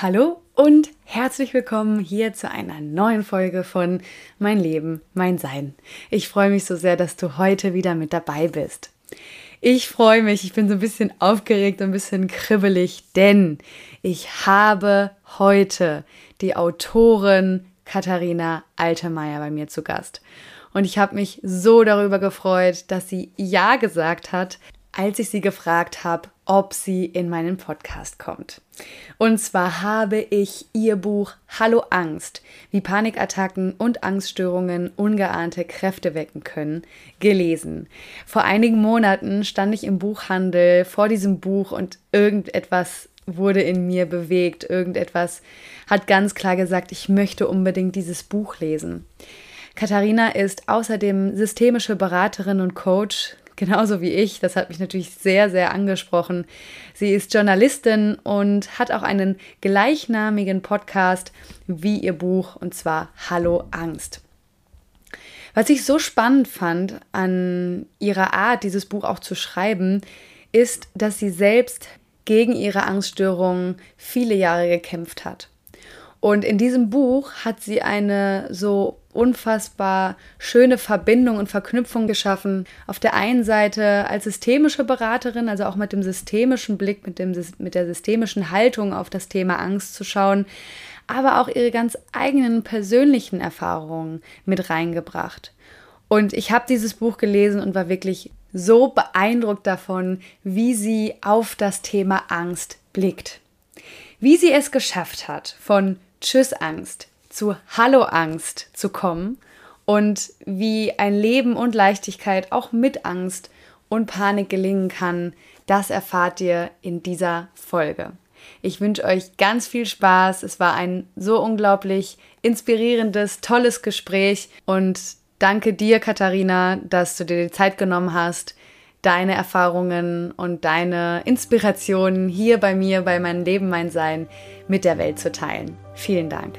Hallo und herzlich willkommen hier zu einer neuen Folge von Mein Leben, mein Sein. Ich freue mich so sehr, dass du heute wieder mit dabei bist. Ich freue mich, ich bin so ein bisschen aufgeregt und ein bisschen kribbelig, denn ich habe heute die Autorin Katharina Altemeyer bei mir zu Gast. Und ich habe mich so darüber gefreut, dass sie Ja gesagt hat, als ich sie gefragt habe, ob sie in meinen Podcast kommt. Und zwar habe ich ihr Buch Hallo Angst, wie Panikattacken und Angststörungen ungeahnte Kräfte wecken können, gelesen. Vor einigen Monaten stand ich im Buchhandel vor diesem Buch und irgendetwas wurde in mir bewegt, irgendetwas hat ganz klar gesagt, ich möchte unbedingt dieses Buch lesen. Katharina ist außerdem systemische Beraterin und Coach, genauso wie ich. Das hat mich natürlich sehr, sehr angesprochen. Sie ist Journalistin und hat auch einen gleichnamigen Podcast wie ihr Buch, und zwar Hallo Angst. Was ich so spannend fand an ihrer Art, dieses Buch auch zu schreiben, ist, dass sie selbst gegen ihre Angststörungen viele Jahre gekämpft hat. Und in diesem Buch hat sie eine so unfassbar schöne Verbindung und Verknüpfung geschaffen. Auf der einen Seite als systemische Beraterin, also auch mit dem systemischen Blick, mit, dem, mit der systemischen Haltung auf das Thema Angst zu schauen, aber auch ihre ganz eigenen persönlichen Erfahrungen mit reingebracht. Und ich habe dieses Buch gelesen und war wirklich so beeindruckt davon, wie sie auf das Thema Angst blickt. Wie sie es geschafft hat, von Tschüss Angst zu Hallo Angst zu kommen und wie ein Leben und Leichtigkeit auch mit Angst und Panik gelingen kann, das erfahrt ihr in dieser Folge. Ich wünsche euch ganz viel Spaß. Es war ein so unglaublich inspirierendes, tolles Gespräch und danke dir, Katharina, dass du dir die Zeit genommen hast, deine Erfahrungen und deine Inspirationen hier bei mir, bei meinem Leben, mein Sein mit der Welt zu teilen. Vielen Dank.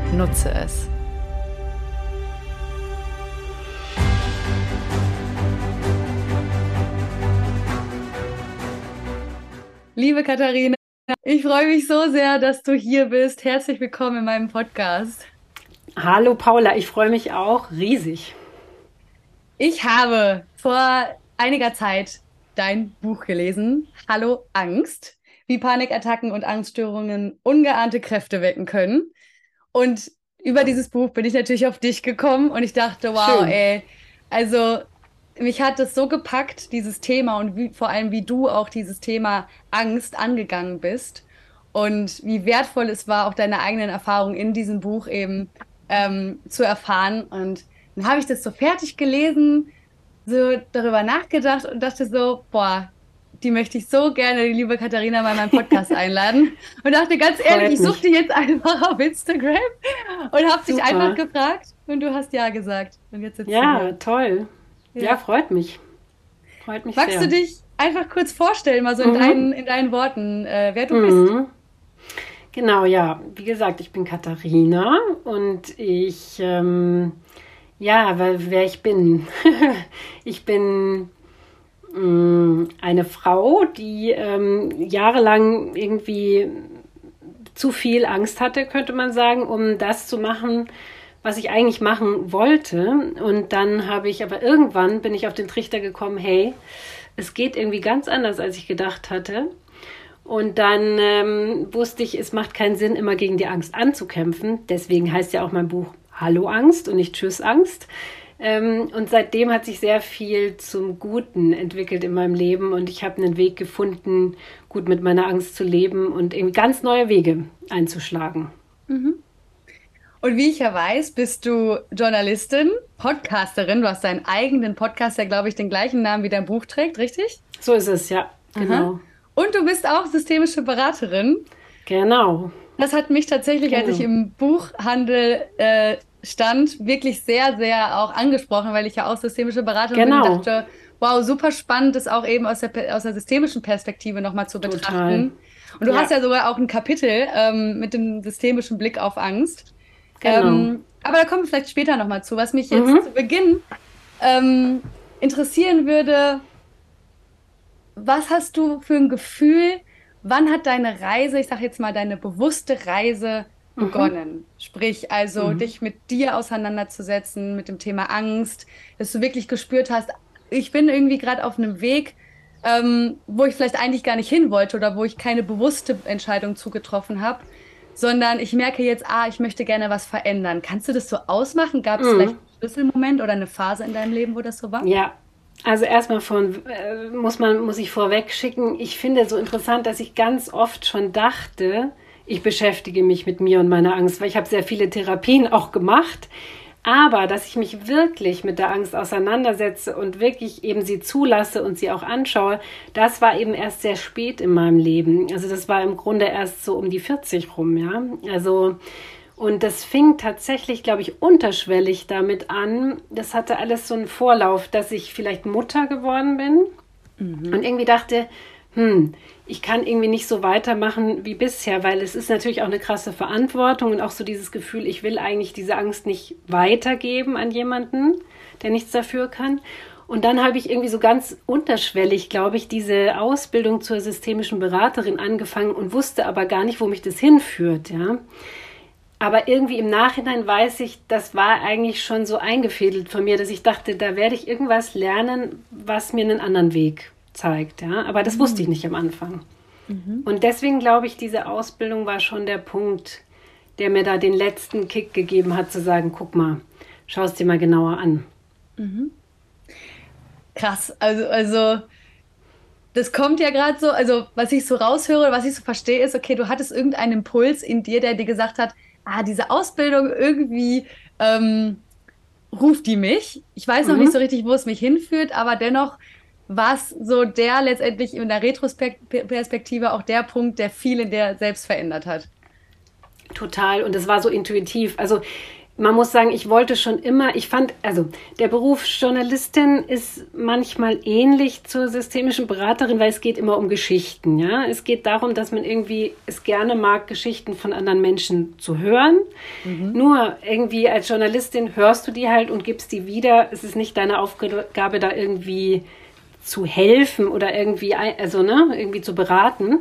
Nutze es. Liebe Katharina, ich freue mich so sehr, dass du hier bist. Herzlich willkommen in meinem Podcast. Hallo Paula, ich freue mich auch riesig. Ich habe vor einiger Zeit dein Buch gelesen, Hallo Angst wie Panikattacken und Angststörungen ungeahnte Kräfte wecken können. Und über dieses Buch bin ich natürlich auf dich gekommen und ich dachte, wow, Schön. ey, also mich hat das so gepackt, dieses Thema und wie, vor allem, wie du auch dieses Thema Angst angegangen bist und wie wertvoll es war, auch deine eigenen Erfahrungen in diesem Buch eben ähm, zu erfahren. Und dann habe ich das so fertig gelesen, so darüber nachgedacht und dachte so, boah, die möchte ich so gerne, die liebe Katharina, mal in meinen Podcast einladen. Und dachte ganz ehrlich, ich suche die jetzt einfach auf Instagram und habe dich einfach gefragt und du hast ja gesagt. Und jetzt ja, toll. Ja. ja. freut mich. Freut mich Magst sehr. du dich einfach kurz vorstellen, mal so in, mhm. deinen, in deinen Worten, äh, wer du mhm. bist? Genau, ja. Wie gesagt, ich bin Katharina und ich, ähm, ja, wer ich bin. ich bin eine Frau, die ähm, jahrelang irgendwie zu viel Angst hatte, könnte man sagen, um das zu machen, was ich eigentlich machen wollte. Und dann habe ich aber irgendwann bin ich auf den Trichter gekommen, hey, es geht irgendwie ganz anders, als ich gedacht hatte. Und dann ähm, wusste ich, es macht keinen Sinn, immer gegen die Angst anzukämpfen. Deswegen heißt ja auch mein Buch Hallo Angst und nicht Tschüss Angst. Ähm, und seitdem hat sich sehr viel zum Guten entwickelt in meinem Leben und ich habe einen Weg gefunden, gut mit meiner Angst zu leben und irgendwie ganz neue Wege einzuschlagen. Mhm. Und wie ich ja weiß, bist du Journalistin, Podcasterin. Du hast deinen eigenen Podcast, der, glaube ich, den gleichen Namen wie dein Buch trägt, richtig? So ist es, ja. Genau. Aha. Und du bist auch systemische Beraterin. Genau. Das hat mich tatsächlich, genau. als ich im Buchhandel äh, stand, wirklich sehr, sehr auch angesprochen, weil ich ja auch systemische Beratung genau. bin und dachte, wow, super spannend, das auch eben aus der, aus der systemischen Perspektive nochmal zu betrachten. Total. Und du ja. hast ja sogar auch ein Kapitel ähm, mit dem systemischen Blick auf Angst. Genau. Ähm, aber da kommen wir vielleicht später nochmal zu. Was mich jetzt mhm. zu Beginn ähm, interessieren würde, was hast du für ein Gefühl, wann hat deine Reise, ich sage jetzt mal deine bewusste Reise. Begonnen? Mhm. Sprich, also mhm. dich mit dir auseinanderzusetzen, mit dem Thema Angst, dass du wirklich gespürt hast, ich bin irgendwie gerade auf einem Weg, ähm, wo ich vielleicht eigentlich gar nicht hin wollte oder wo ich keine bewusste Entscheidung zugetroffen habe, sondern ich merke jetzt, ah, ich möchte gerne was verändern. Kannst du das so ausmachen? Gab es mhm. vielleicht einen Schlüsselmoment oder eine Phase in deinem Leben, wo das so war? Ja, also erstmal von äh, muss man muss ich vorweg schicken. Ich finde so interessant, dass ich ganz oft schon dachte, ich beschäftige mich mit mir und meiner Angst, weil ich habe sehr viele Therapien auch gemacht. Aber dass ich mich wirklich mit der Angst auseinandersetze und wirklich eben sie zulasse und sie auch anschaue, das war eben erst sehr spät in meinem Leben. Also das war im Grunde erst so um die 40 rum, ja. Also und das fing tatsächlich, glaube ich, unterschwellig damit an. Das hatte alles so einen Vorlauf, dass ich vielleicht Mutter geworden bin mhm. und irgendwie dachte, hm, ich kann irgendwie nicht so weitermachen wie bisher, weil es ist natürlich auch eine krasse Verantwortung und auch so dieses Gefühl, ich will eigentlich diese Angst nicht weitergeben an jemanden, der nichts dafür kann. Und dann habe ich irgendwie so ganz unterschwellig, glaube ich, diese Ausbildung zur systemischen Beraterin angefangen und wusste aber gar nicht, wo mich das hinführt, ja. Aber irgendwie im Nachhinein weiß ich, das war eigentlich schon so eingefädelt von mir, dass ich dachte, da werde ich irgendwas lernen, was mir einen anderen Weg zeigt. Ja? Aber das mhm. wusste ich nicht am Anfang. Mhm. Und deswegen glaube ich, diese Ausbildung war schon der Punkt, der mir da den letzten Kick gegeben hat, zu sagen, guck mal, schau es dir mal genauer an. Mhm. Krass, also, also das kommt ja gerade so, also was ich so raushöre, was ich so verstehe, ist, okay, du hattest irgendeinen Impuls in dir, der dir gesagt hat, ah, diese Ausbildung irgendwie ähm, ruft die mich. Ich weiß noch mhm. nicht so richtig, wo es mich hinführt, aber dennoch war es so der letztendlich in der Retrospektive auch der Punkt, der viel in der selbst verändert hat. Total. Und es war so intuitiv. Also man muss sagen, ich wollte schon immer, ich fand, also der Beruf Journalistin ist manchmal ähnlich zur systemischen Beraterin, weil es geht immer um Geschichten, ja. Es geht darum, dass man irgendwie es gerne mag, Geschichten von anderen Menschen zu hören. Mhm. Nur irgendwie als Journalistin hörst du die halt und gibst die wieder. Es ist nicht deine Aufgabe, da irgendwie zu helfen oder irgendwie, also ne, irgendwie zu beraten.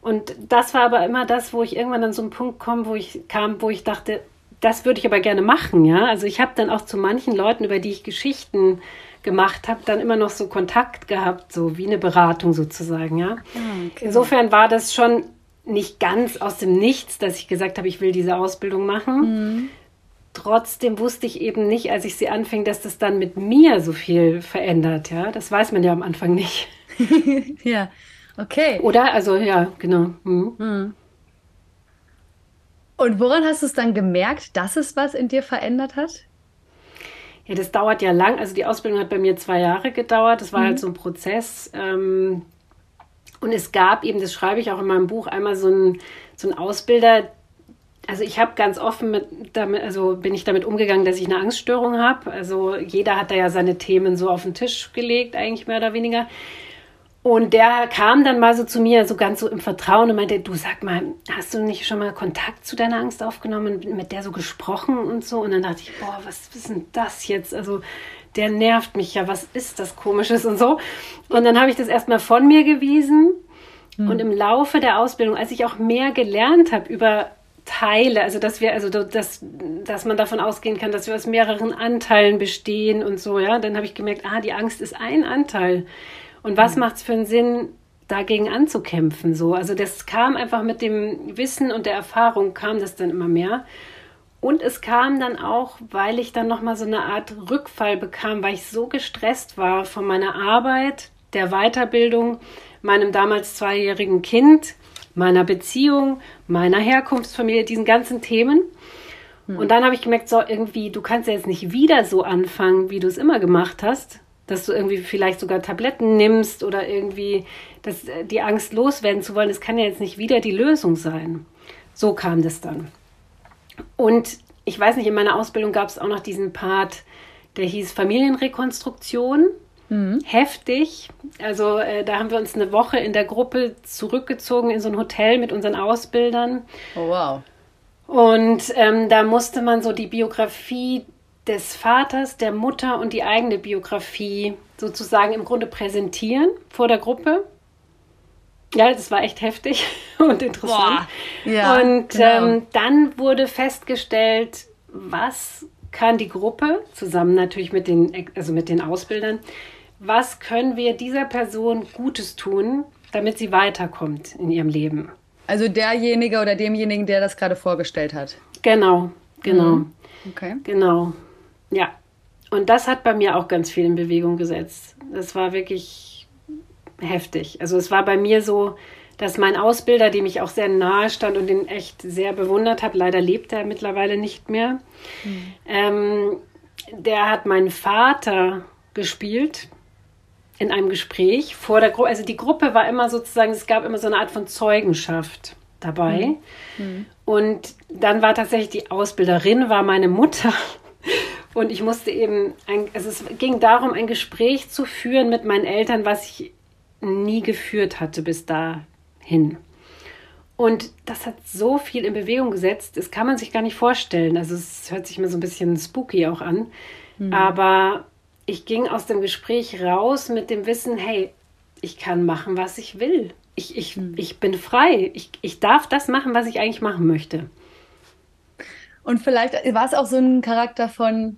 Und das war aber immer das, wo ich irgendwann an so einen Punkt komme, wo ich kam, wo ich dachte, das würde ich aber gerne machen, ja. Also ich habe dann auch zu manchen Leuten, über die ich Geschichten gemacht habe, dann immer noch so Kontakt gehabt, so wie eine Beratung sozusagen, ja. Ah, okay. Insofern war das schon nicht ganz aus dem Nichts, dass ich gesagt habe, ich will diese Ausbildung machen. Mhm. Trotzdem wusste ich eben nicht, als ich sie anfing, dass das dann mit mir so viel verändert, ja. Das weiß man ja am Anfang nicht. ja, okay. Oder? Also ja, genau. Mhm. Und woran hast du es dann gemerkt, dass es was in dir verändert hat? Ja, das dauert ja lang. Also die Ausbildung hat bei mir zwei Jahre gedauert. Das war halt mhm. halt so ein Prozess. Ähm, und es gab eben, das schreibe ich auch in meinem Buch, einmal so ein, so ein Ausbilder. Also ich habe ganz offen mit damit, also bin ich damit umgegangen, dass ich eine Angststörung habe. Also jeder hat da ja seine Themen so auf den Tisch gelegt, eigentlich mehr oder weniger. Und der kam dann mal so zu mir, so ganz so im Vertrauen und meinte, du sag mal, hast du nicht schon mal Kontakt zu deiner Angst aufgenommen, mit der so gesprochen und so? Und dann dachte ich, boah, was ist denn das jetzt? Also der nervt mich ja, was ist das Komisches und so. Und dann habe ich das erstmal von mir gewiesen. Mhm. Und im Laufe der Ausbildung, als ich auch mehr gelernt habe über Teile, also dass wir, also dass, dass man davon ausgehen kann, dass wir aus mehreren Anteilen bestehen und so, ja, dann habe ich gemerkt, ah, die Angst ist ein Anteil. Und was mhm. macht es für einen Sinn, dagegen anzukämpfen? So, also das kam einfach mit dem Wissen und der Erfahrung kam das dann immer mehr. Und es kam dann auch, weil ich dann nochmal so eine Art Rückfall bekam, weil ich so gestresst war von meiner Arbeit, der Weiterbildung, meinem damals zweijährigen Kind, meiner Beziehung, meiner Herkunftsfamilie, diesen ganzen Themen. Hm. Und dann habe ich gemerkt, so irgendwie, du kannst ja jetzt nicht wieder so anfangen, wie du es immer gemacht hast, dass du irgendwie vielleicht sogar Tabletten nimmst oder irgendwie das, äh, die Angst loswerden zu wollen, das kann ja jetzt nicht wieder die Lösung sein. So kam das dann. Und ich weiß nicht, in meiner Ausbildung gab es auch noch diesen Part, der hieß Familienrekonstruktion. Mhm. Heftig. Also äh, da haben wir uns eine Woche in der Gruppe zurückgezogen in so ein Hotel mit unseren Ausbildern. Oh, wow. Und ähm, da musste man so die Biografie des Vaters, der Mutter und die eigene Biografie sozusagen im Grunde präsentieren vor der Gruppe. Ja, das war echt heftig und interessant. Ja, und genau. ähm, dann wurde festgestellt, was kann die Gruppe, zusammen natürlich mit den, also mit den Ausbildern, was können wir dieser Person Gutes tun, damit sie weiterkommt in ihrem Leben. Also derjenige oder demjenigen, der das gerade vorgestellt hat. Genau, genau. Mhm. Okay. Genau. Ja. Und das hat bei mir auch ganz viel in Bewegung gesetzt. Das war wirklich heftig. Also es war bei mir so, dass mein Ausbilder, dem ich auch sehr nahe stand und den echt sehr bewundert habe, leider lebt er mittlerweile nicht mehr, mhm. ähm, der hat meinen Vater gespielt in einem Gespräch vor der Gruppe. Also die Gruppe war immer sozusagen, es gab immer so eine Art von Zeugenschaft dabei. Mhm. Und dann war tatsächlich die Ausbilderin, war meine Mutter. Und ich musste eben, ein, also es ging darum, ein Gespräch zu führen mit meinen Eltern, was ich nie geführt hatte bis dahin. Und das hat so viel in Bewegung gesetzt, das kann man sich gar nicht vorstellen. Also es hört sich mir so ein bisschen spooky auch an. Mhm. Aber ich ging aus dem Gespräch raus mit dem Wissen, hey, ich kann machen, was ich will. Ich, ich, mhm. ich bin frei. Ich, ich darf das machen, was ich eigentlich machen möchte. Und vielleicht war es auch so ein Charakter von,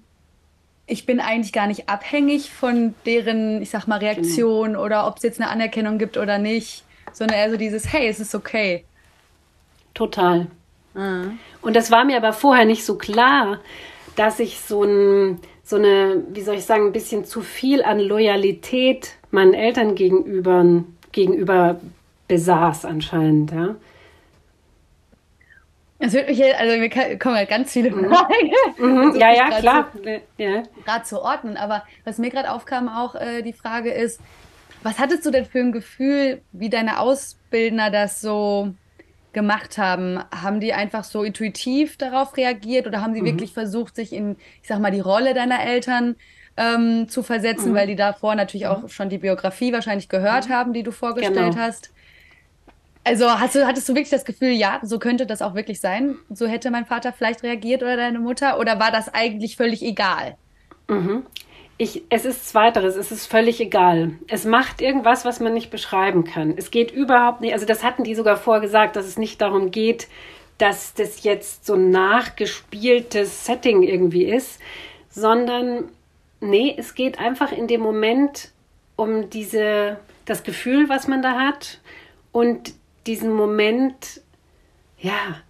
ich bin eigentlich gar nicht abhängig von deren, ich sag mal, Reaktion mhm. oder ob es jetzt eine Anerkennung gibt oder nicht, sondern eher so dieses, hey, es ist okay. Total. Mhm. Und das war mir aber vorher nicht so klar, dass ich so, ein, so eine, wie soll ich sagen, ein bisschen zu viel an Loyalität meinen Eltern gegenüber, gegenüber besaß anscheinend, ja. Es wird mich jetzt, also mir kommen halt ganz viele mhm. Fragen. Mhm. Ja, ja, klar. Ja. Gerade zu ordnen. Aber was mir gerade aufkam, auch äh, die Frage ist, was hattest du denn für ein Gefühl, wie deine Ausbildner das so gemacht haben? Haben die einfach so intuitiv darauf reagiert oder haben sie mhm. wirklich versucht, sich in, ich sag mal, die Rolle deiner Eltern ähm, zu versetzen, mhm. weil die davor natürlich auch mhm. schon die Biografie wahrscheinlich gehört mhm. haben, die du vorgestellt genau. hast? Also hast du, hattest du wirklich das Gefühl, ja, so könnte das auch wirklich sein? So hätte mein Vater vielleicht reagiert oder deine Mutter? Oder war das eigentlich völlig egal? Mhm. Ich, es ist zweiteres, es ist völlig egal. Es macht irgendwas, was man nicht beschreiben kann. Es geht überhaupt nicht, also das hatten die sogar vorgesagt, dass es nicht darum geht, dass das jetzt so ein nachgespieltes Setting irgendwie ist, sondern nee, es geht einfach in dem Moment um diese, das Gefühl, was man da hat und diesen Moment, ja,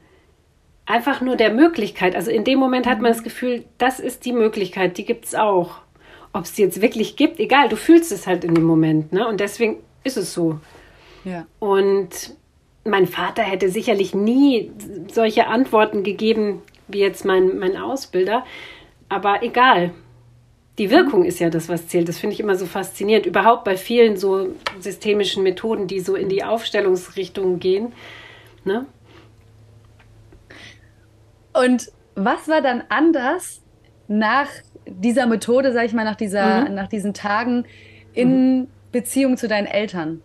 einfach nur der Möglichkeit. Also in dem Moment hat man das Gefühl, das ist die Möglichkeit, die gibt es auch. Ob es die jetzt wirklich gibt, egal, du fühlst es halt in dem Moment, ne? Und deswegen ist es so. Ja. Und mein Vater hätte sicherlich nie solche Antworten gegeben wie jetzt mein, mein Ausbilder. Aber egal, die Wirkung ist ja das, was zählt. Das finde ich immer so faszinierend. Überhaupt bei vielen so systemischen Methoden, die so in die Aufstellungsrichtung gehen. Ne? Und was war dann anders nach dieser Methode, sag ich mal, nach, dieser, mhm. nach diesen Tagen in mhm. Beziehung zu deinen Eltern?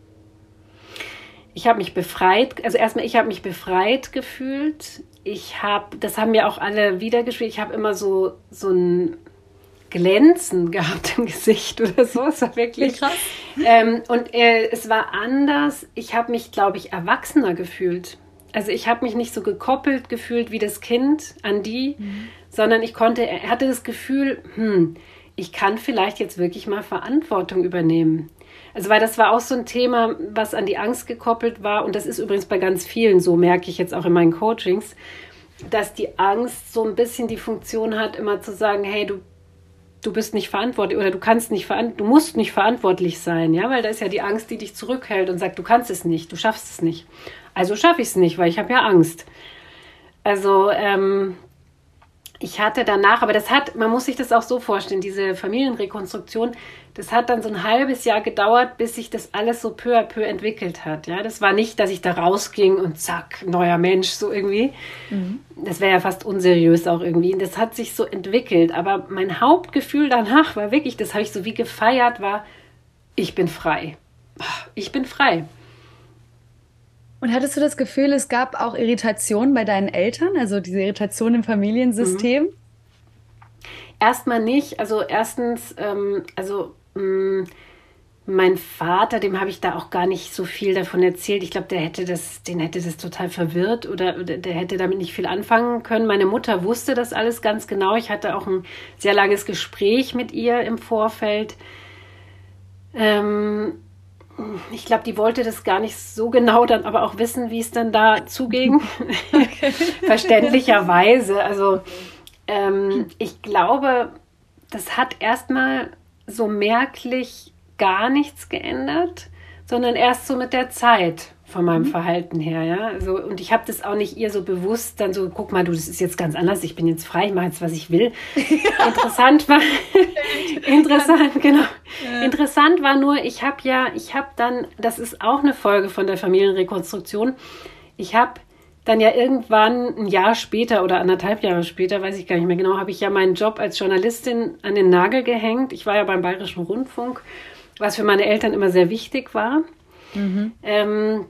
Ich habe mich befreit, also erstmal, ich habe mich befreit gefühlt. Ich habe, das haben mir auch alle wiedergespielt, ich habe immer so, so ein Glänzen gehabt im Gesicht oder so. Es war wirklich krass. Ähm, und äh, es war anders. Ich habe mich, glaube ich, erwachsener gefühlt. Also ich habe mich nicht so gekoppelt gefühlt wie das Kind an die, mhm. sondern ich konnte, hatte das Gefühl, hm, ich kann vielleicht jetzt wirklich mal Verantwortung übernehmen. Also weil das war auch so ein Thema, was an die Angst gekoppelt war und das ist übrigens bei ganz vielen so, merke ich jetzt auch in meinen Coachings, dass die Angst so ein bisschen die Funktion hat, immer zu sagen, hey, du du bist nicht verantwortlich oder du kannst nicht du musst nicht verantwortlich sein, ja, weil da ist ja die Angst, die dich zurückhält und sagt, du kannst es nicht, du schaffst es nicht. Also schaffe ich es nicht, weil ich habe ja Angst. Also ähm, ich hatte danach, aber das hat, man muss sich das auch so vorstellen, diese Familienrekonstruktion, das hat dann so ein halbes Jahr gedauert, bis sich das alles so peu à peu entwickelt hat. Ja, das war nicht, dass ich da rausging und zack, neuer Mensch, so irgendwie. Mhm. Das wäre ja fast unseriös auch irgendwie. Das hat sich so entwickelt. Aber mein Hauptgefühl danach war wirklich, das habe ich so wie gefeiert, war, ich bin frei. Ich bin frei. Und hattest du das Gefühl, es gab auch Irritation bei deinen Eltern, also diese Irritation im Familiensystem? Mhm. Erstmal nicht. Also erstens, ähm, also mh, mm, mein Vater, dem habe ich da auch gar nicht so viel davon erzählt. Ich glaube, der hätte das, den hätte das total verwirrt oder, oder, der hätte damit nicht viel anfangen können. Meine Mutter wusste das alles ganz genau. Ich hatte auch ein sehr langes Gespräch mit ihr im Vorfeld. Ähm, ich glaube, die wollte das gar nicht so genau dann aber auch wissen, wie es dann da zuging. Verständlicherweise. Also ähm, ich glaube, das hat erstmal so merklich gar nichts geändert, sondern erst so mit der Zeit von meinem mhm. Verhalten her, ja. Also, und ich habe das auch nicht ihr so bewusst dann so, guck mal, du, das ist jetzt ganz anders, ich bin jetzt frei, ich mache jetzt, was ich will. interessant war, interessant, genau. Ja. Interessant war nur, ich habe ja, ich habe dann, das ist auch eine Folge von der Familienrekonstruktion, ich habe dann ja irgendwann ein Jahr später oder anderthalb Jahre später, weiß ich gar nicht mehr genau, habe ich ja meinen Job als Journalistin an den Nagel gehängt. Ich war ja beim Bayerischen Rundfunk, was für meine Eltern immer sehr wichtig war. Mhm. Ähm,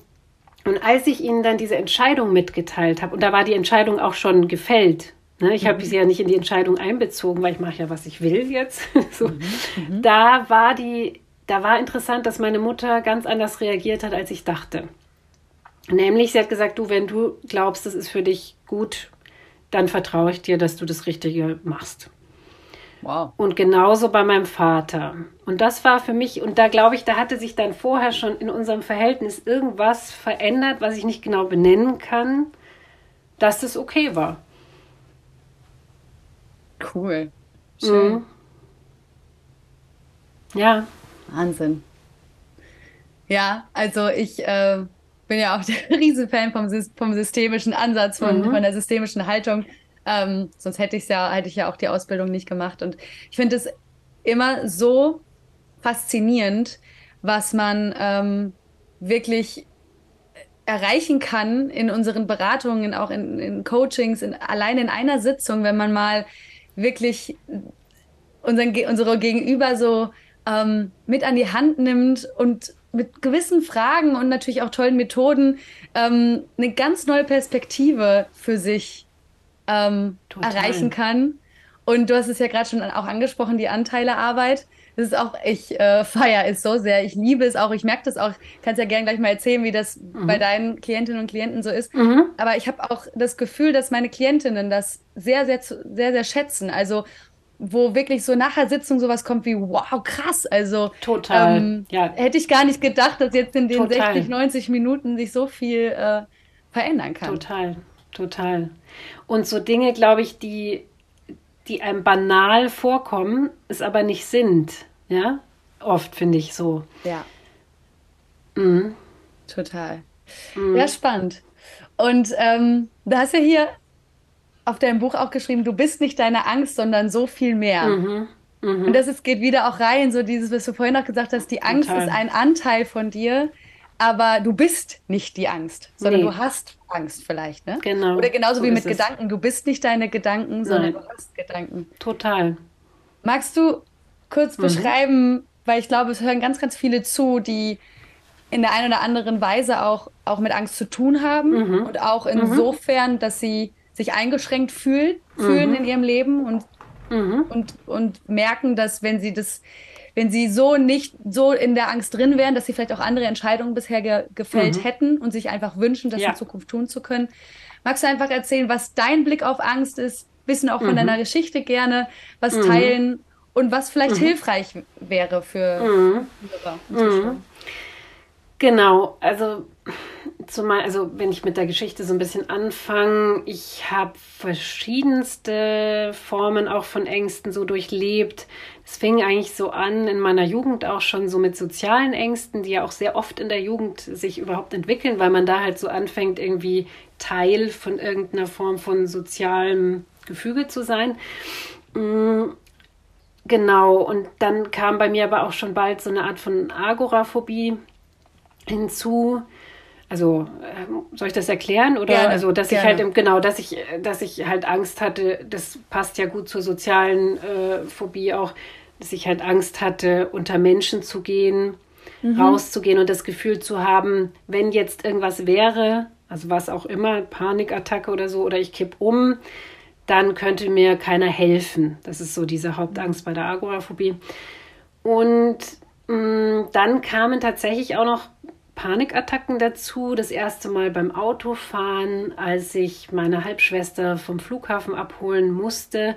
und als ich ihnen dann diese Entscheidung mitgeteilt habe, und da war die Entscheidung auch schon gefällt, ne, ich mhm. habe sie ja nicht in die Entscheidung einbezogen, weil ich mache ja, was ich will jetzt. so, mhm. Mhm. Da war die, da war interessant, dass meine Mutter ganz anders reagiert hat, als ich dachte. Nämlich, sie hat gesagt, du, wenn du glaubst, das ist für dich gut, dann vertraue ich dir, dass du das Richtige machst. Wow. Und genauso bei meinem Vater. Und das war für mich, und da glaube ich, da hatte sich dann vorher schon in unserem Verhältnis irgendwas verändert, was ich nicht genau benennen kann, dass das okay war. Cool. Schön. Mhm. Ja. Wahnsinn. Ja, also ich äh, bin ja auch der Riesenfan vom, vom systemischen Ansatz, von, mhm. von der systemischen Haltung. Ähm, sonst hätte ich ja, hätte ich ja auch die Ausbildung nicht gemacht. Und ich finde es immer so faszinierend, was man ähm, wirklich erreichen kann in unseren Beratungen, auch in, in Coachings, in, allein in einer Sitzung, wenn man mal wirklich unseren, unsere Gegenüber so ähm, mit an die Hand nimmt und mit gewissen Fragen und natürlich auch tollen Methoden ähm, eine ganz neue Perspektive für sich ähm, erreichen kann. Und du hast es ja gerade schon auch angesprochen, die Anteilearbeit. Das ist auch, ich äh, feiere es so sehr. Ich liebe es auch. Ich merke das auch. Kannst ja gerne gleich mal erzählen, wie das mhm. bei deinen Klientinnen und Klienten so ist. Mhm. Aber ich habe auch das Gefühl, dass meine Klientinnen das sehr, sehr, sehr, sehr schätzen. Also wo wirklich so nach der Sitzung sowas kommt wie, wow, krass. Also total. Ähm, ja. hätte ich gar nicht gedacht, dass jetzt in den total. 60, 90 Minuten sich so viel äh, verändern kann. Total, total. Und so Dinge, glaube ich, die, die einem banal vorkommen, es aber nicht sind. Ja, oft finde ich so. Ja. Mhm. Total. Mhm. Ja, spannend. Und ähm, du hast ja hier auf deinem Buch auch geschrieben, du bist nicht deine Angst, sondern so viel mehr. Mhm. Mhm. Und das ist, geht wieder auch rein, so dieses, was du vorhin auch gesagt hast, die Angst Total. ist ein Anteil von dir, aber du bist nicht die Angst, sondern nee. du hast Angst vielleicht, ne? Genau. Oder genauso so wie mit Gedanken, du bist nicht deine Gedanken, sondern Nein. du hast Gedanken. Total. Magst du kurz mhm. beschreiben, weil ich glaube, es hören ganz, ganz viele zu, die in der einen oder anderen Weise auch, auch mit Angst zu tun haben mhm. und auch mhm. insofern, dass sie sich eingeschränkt fühlen, fühlen mhm. in ihrem Leben und, mhm. und, und merken, dass wenn sie das, wenn sie so nicht so in der Angst drin wären, dass sie vielleicht auch andere Entscheidungen bisher ge gefällt mhm. hätten und sich einfach wünschen, das ja. in Zukunft tun zu können. Magst du einfach erzählen, was dein Blick auf Angst ist? Wissen auch von mhm. deiner Geschichte gerne, was mhm. teilen und was vielleicht mhm. hilfreich wäre für mhm. Genau, also zumal, also wenn ich mit der Geschichte so ein bisschen anfange, ich habe verschiedenste Formen auch von Ängsten so durchlebt. Es fing eigentlich so an in meiner Jugend auch schon so mit sozialen Ängsten, die ja auch sehr oft in der Jugend sich überhaupt entwickeln, weil man da halt so anfängt, irgendwie Teil von irgendeiner Form von sozialem Gefüge zu sein. Mm, genau, und dann kam bei mir aber auch schon bald so eine Art von Agoraphobie hinzu. Also äh, soll ich das erklären oder Gerne, also dass gerne. ich halt genau, dass ich dass ich halt Angst hatte, das passt ja gut zur sozialen äh, Phobie auch, dass ich halt Angst hatte, unter Menschen zu gehen, rauszugehen und das Gefühl zu haben, wenn jetzt irgendwas wäre, also was auch immer, Panikattacke oder so oder ich kipp um, dann könnte mir keiner helfen. Das ist so diese Hauptangst bei der Agoraphobie. Und mh, dann kamen tatsächlich auch noch Panikattacken dazu. Das erste Mal beim Autofahren, als ich meine Halbschwester vom Flughafen abholen musste.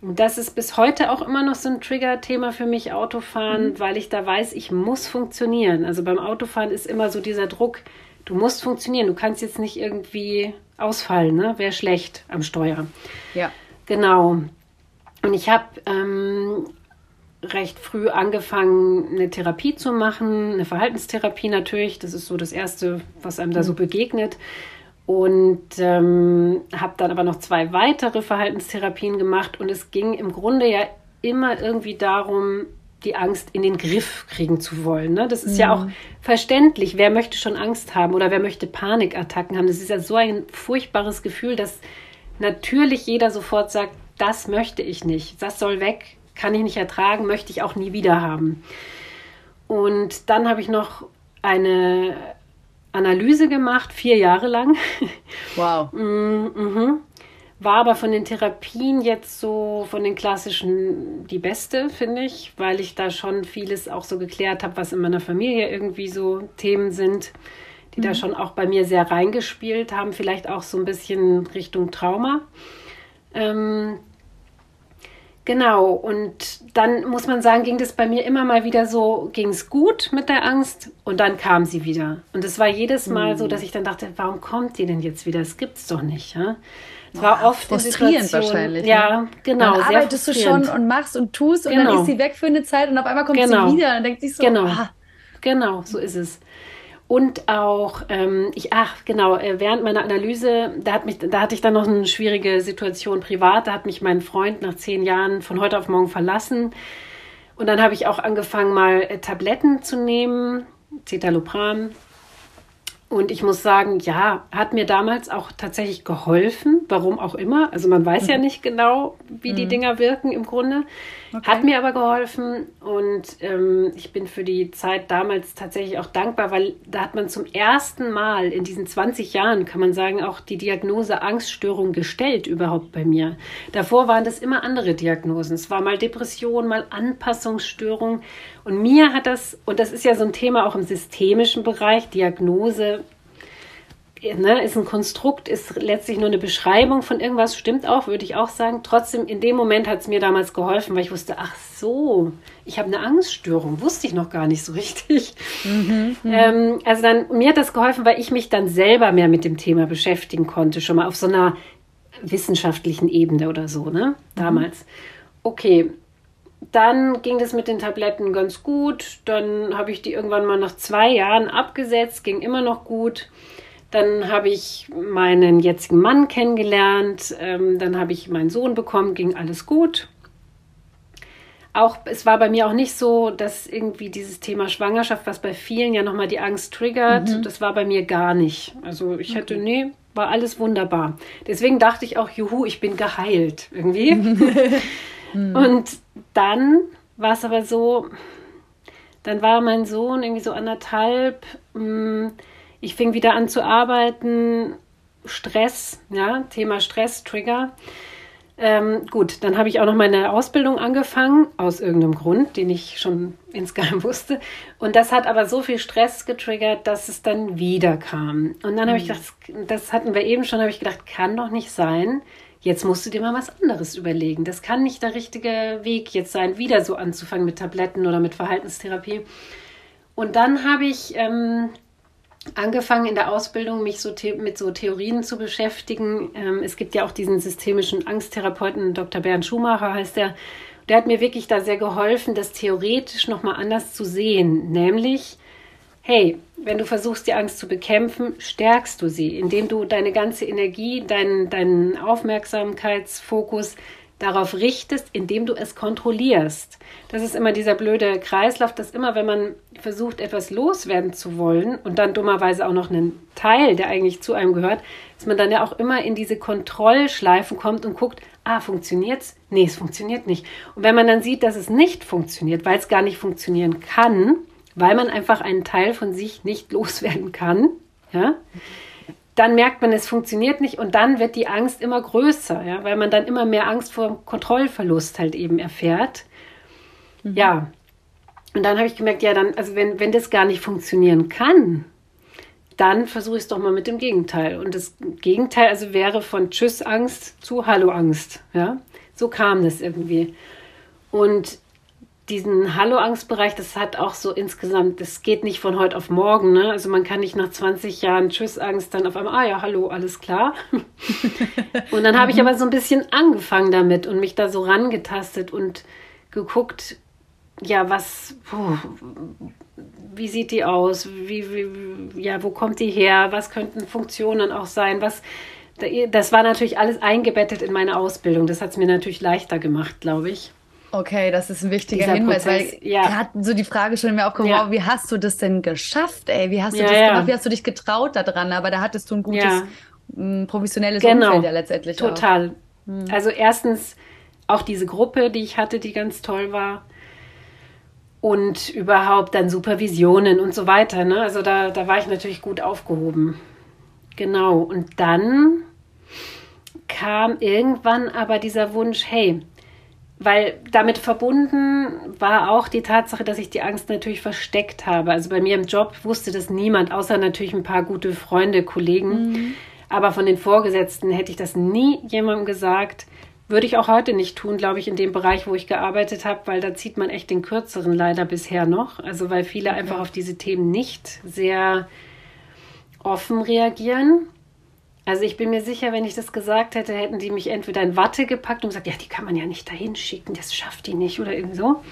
Und das ist bis heute auch immer noch so ein Trigger-Thema für mich, Autofahren, weil ich da weiß, ich muss funktionieren. Also beim Autofahren ist immer so dieser Druck, du musst funktionieren. Du kannst jetzt nicht irgendwie ausfallen, ne? Wäre schlecht am Steuer. Ja. Genau. Und ich habe ähm, recht früh angefangen, eine Therapie zu machen, eine Verhaltenstherapie natürlich. Das ist so das Erste, was einem da so begegnet. Und ähm, habe dann aber noch zwei weitere Verhaltenstherapien gemacht. Und es ging im Grunde ja immer irgendwie darum, die Angst in den Griff kriegen zu wollen. Ne? Das ist ja auch verständlich. Wer möchte schon Angst haben oder wer möchte Panikattacken haben? Das ist ja so ein furchtbares Gefühl, dass natürlich jeder sofort sagt, das möchte ich nicht, das soll weg, kann ich nicht ertragen, möchte ich auch nie wieder haben. Und dann habe ich noch eine Analyse gemacht, vier Jahre lang. Wow. Mhm. War aber von den Therapien jetzt so, von den klassischen, die beste, finde ich, weil ich da schon vieles auch so geklärt habe, was in meiner Familie irgendwie so Themen sind, die da schon auch bei mir sehr reingespielt haben, vielleicht auch so ein bisschen Richtung Trauma. Ähm, Genau, und dann muss man sagen, ging das bei mir immer mal wieder so, ging es gut mit der Angst und dann kam sie wieder. Und es war jedes Mal so, dass ich dann dachte, warum kommt die denn jetzt wieder? Das gibt's doch nicht. Ja? Es war oft frustrierend wahrscheinlich, ne? Ja, genau. dann arbeitest du schon und machst und tust und dann Genau. ist sie weg für eine Zeit und auf einmal kommt Genau. sie wieder und denkt sich so, Genau. ah, Genau, so ist es. Und auch, ähm, ich, ach genau, äh, während meiner Analyse, da, hat mich, da hatte ich dann noch eine schwierige Situation privat. Da hat mich mein Freund nach zehn Jahren von heute auf morgen verlassen. Und dann habe ich auch angefangen, mal äh, Tabletten zu nehmen, Citalopram. Und ich muss sagen, ja, hat mir damals auch tatsächlich geholfen, warum auch immer. Also man weiß ja nicht genau, wie die Dinger wirken im Grunde. Hat mir aber geholfen und ähm, ich bin für die Zeit damals tatsächlich auch dankbar, weil da hat man zum ersten Mal in diesen 20 Jahren, kann man sagen, auch die Diagnose Angststörung gestellt überhaupt bei mir. Davor waren das immer andere Diagnosen. Es war mal Depression, mal Anpassungsstörung. Und mir hat das, und das ist ja so ein Thema auch im systemischen Bereich, Diagnose ne, ist ein Konstrukt, ist letztlich nur eine Beschreibung von irgendwas, stimmt auch, würde ich auch sagen. Trotzdem, in dem Moment hat es mir damals geholfen, weil ich wusste, ach so, ich habe eine Angststörung, wusste ich noch gar nicht so richtig. Ähm, also dann, mir hat das geholfen, weil ich mich dann selber mehr mit dem Thema beschäftigen konnte, schon mal auf so einer wissenschaftlichen Ebene oder so, ne, damals. Okay, dann ging das mit den Tabletten ganz gut. Dann habe ich die irgendwann mal nach zwei Jahren abgesetzt, ging immer noch gut. Dann habe ich meinen jetzigen Mann kennengelernt. Ähm, dann habe ich meinen Sohn bekommen, ging alles gut. Auch es war bei mir auch nicht so, dass irgendwie dieses Thema Schwangerschaft, was bei vielen ja nochmal die Angst triggert, das war bei mir gar nicht. Also ich hätte, nee, war alles wunderbar. Deswegen dachte ich auch, juhu, ich bin geheilt irgendwie. Und dann war es aber so, dann war mein Sohn irgendwie so anderthalb. mm, Ich fing wieder an zu arbeiten. Stress, ja, Thema Stress, Trigger. Ähm, gut, dann habe ich auch noch meine Ausbildung angefangen, aus irgendeinem Grund, den ich schon insgeheim wusste. Und das hat aber so viel Stress getriggert, dass es dann wieder kam. Und dann habe ich gedacht, das, das hatten wir eben schon, habe ich gedacht, kann doch nicht sein. Jetzt musst du dir mal was anderes überlegen. Das kann nicht der richtige Weg jetzt sein, wieder so anzufangen mit Tabletten oder mit Verhaltenstherapie. Und dann habe ich ähm, angefangen in der Ausbildung, mich so mit so Theorien zu beschäftigen. Ähm, es gibt ja auch diesen systemischen Angsttherapeuten, Dr. Bernd Schumacher heißt der. Der hat mir wirklich da sehr geholfen, das theoretisch nochmal anders zu sehen. Nämlich, hey, wenn du versuchst, die Angst zu bekämpfen, stärkst du sie, indem du deine ganze Energie, deinen, deinen Aufmerksamkeitsfokus darauf richtest, indem du es kontrollierst. Das ist immer dieser blöde Kreislauf, dass immer, wenn man versucht, etwas loswerden zu wollen und dann dummerweise auch noch einen Teil, der eigentlich zu einem gehört, dass man dann ja auch immer in diese Kontrollschleifen kommt und guckt, ah, funktioniert's? Nee, es funktioniert nicht. Und wenn man dann sieht, dass es nicht funktioniert, weil es gar nicht funktionieren kann, weil man einfach einen Teil von sich nicht loswerden kann, ja, dann merkt man, es funktioniert nicht und dann wird die Angst immer größer, ja, weil man dann immer mehr Angst vor Kontrollverlust halt eben erfährt. Mhm. Ja. Und dann habe ich gemerkt, ja, dann, also wenn, wenn das gar nicht funktionieren kann, dann versuche ich es doch mal mit dem Gegenteil. Und das Gegenteil also wäre von Tschüss-Angst zu Hallo-Angst. Ja? So kam das irgendwie. Und diesen Hallo-Angst-Bereich, das hat auch so insgesamt, das geht nicht von heute auf morgen. Ne? Also man kann nicht nach 20 Jahren Tschüss-Angst dann auf einmal, ah ja, hallo, alles klar. und dann habe ich aber so ein bisschen angefangen damit und mich da so rangetastet und geguckt, ja, was, puh, wie sieht die aus? Wie, wie, ja, wo kommt die her? Was könnten Funktionen auch sein? Was, das war natürlich alles eingebettet in meine Ausbildung. Das hat es mir natürlich leichter gemacht, glaube ich. Okay, das ist ein wichtiger Dieser Hinweis, Prozess, weil ja. gerade so die Frage schon in mir aufgekommen, ja. wie hast du das denn geschafft, ey? Wie hast du ja, das gemacht? Wie hast du dich getraut daran? Aber da hattest du ein gutes, m, professionelles genau. Umfeld ja letztendlich Total. Hm. Also erstens auch diese Gruppe, die ich hatte, die ganz toll war. Und überhaupt dann Supervisionen und so weiter. Ne? Also da, da war ich natürlich gut aufgehoben. Genau. Und dann kam irgendwann aber dieser Wunsch, hey, weil damit verbunden war auch die Tatsache, dass ich die Angst natürlich versteckt habe. Also bei mir im Job wusste das niemand, außer natürlich ein paar gute Freunde, Kollegen. Mhm. Aber von den Vorgesetzten hätte ich das nie jemandem gesagt. Würde ich auch heute nicht tun, glaube ich, in dem Bereich, wo ich gearbeitet habe, weil da zieht man echt den kürzeren leider bisher noch. Also weil viele okay. einfach auf diese Themen nicht sehr offen reagieren. Also ich bin mir sicher, wenn ich das gesagt hätte, hätten die mich entweder in Watte gepackt und gesagt, ja, die kann man ja nicht dahin schicken, das schafft die nicht oder irgendwie so.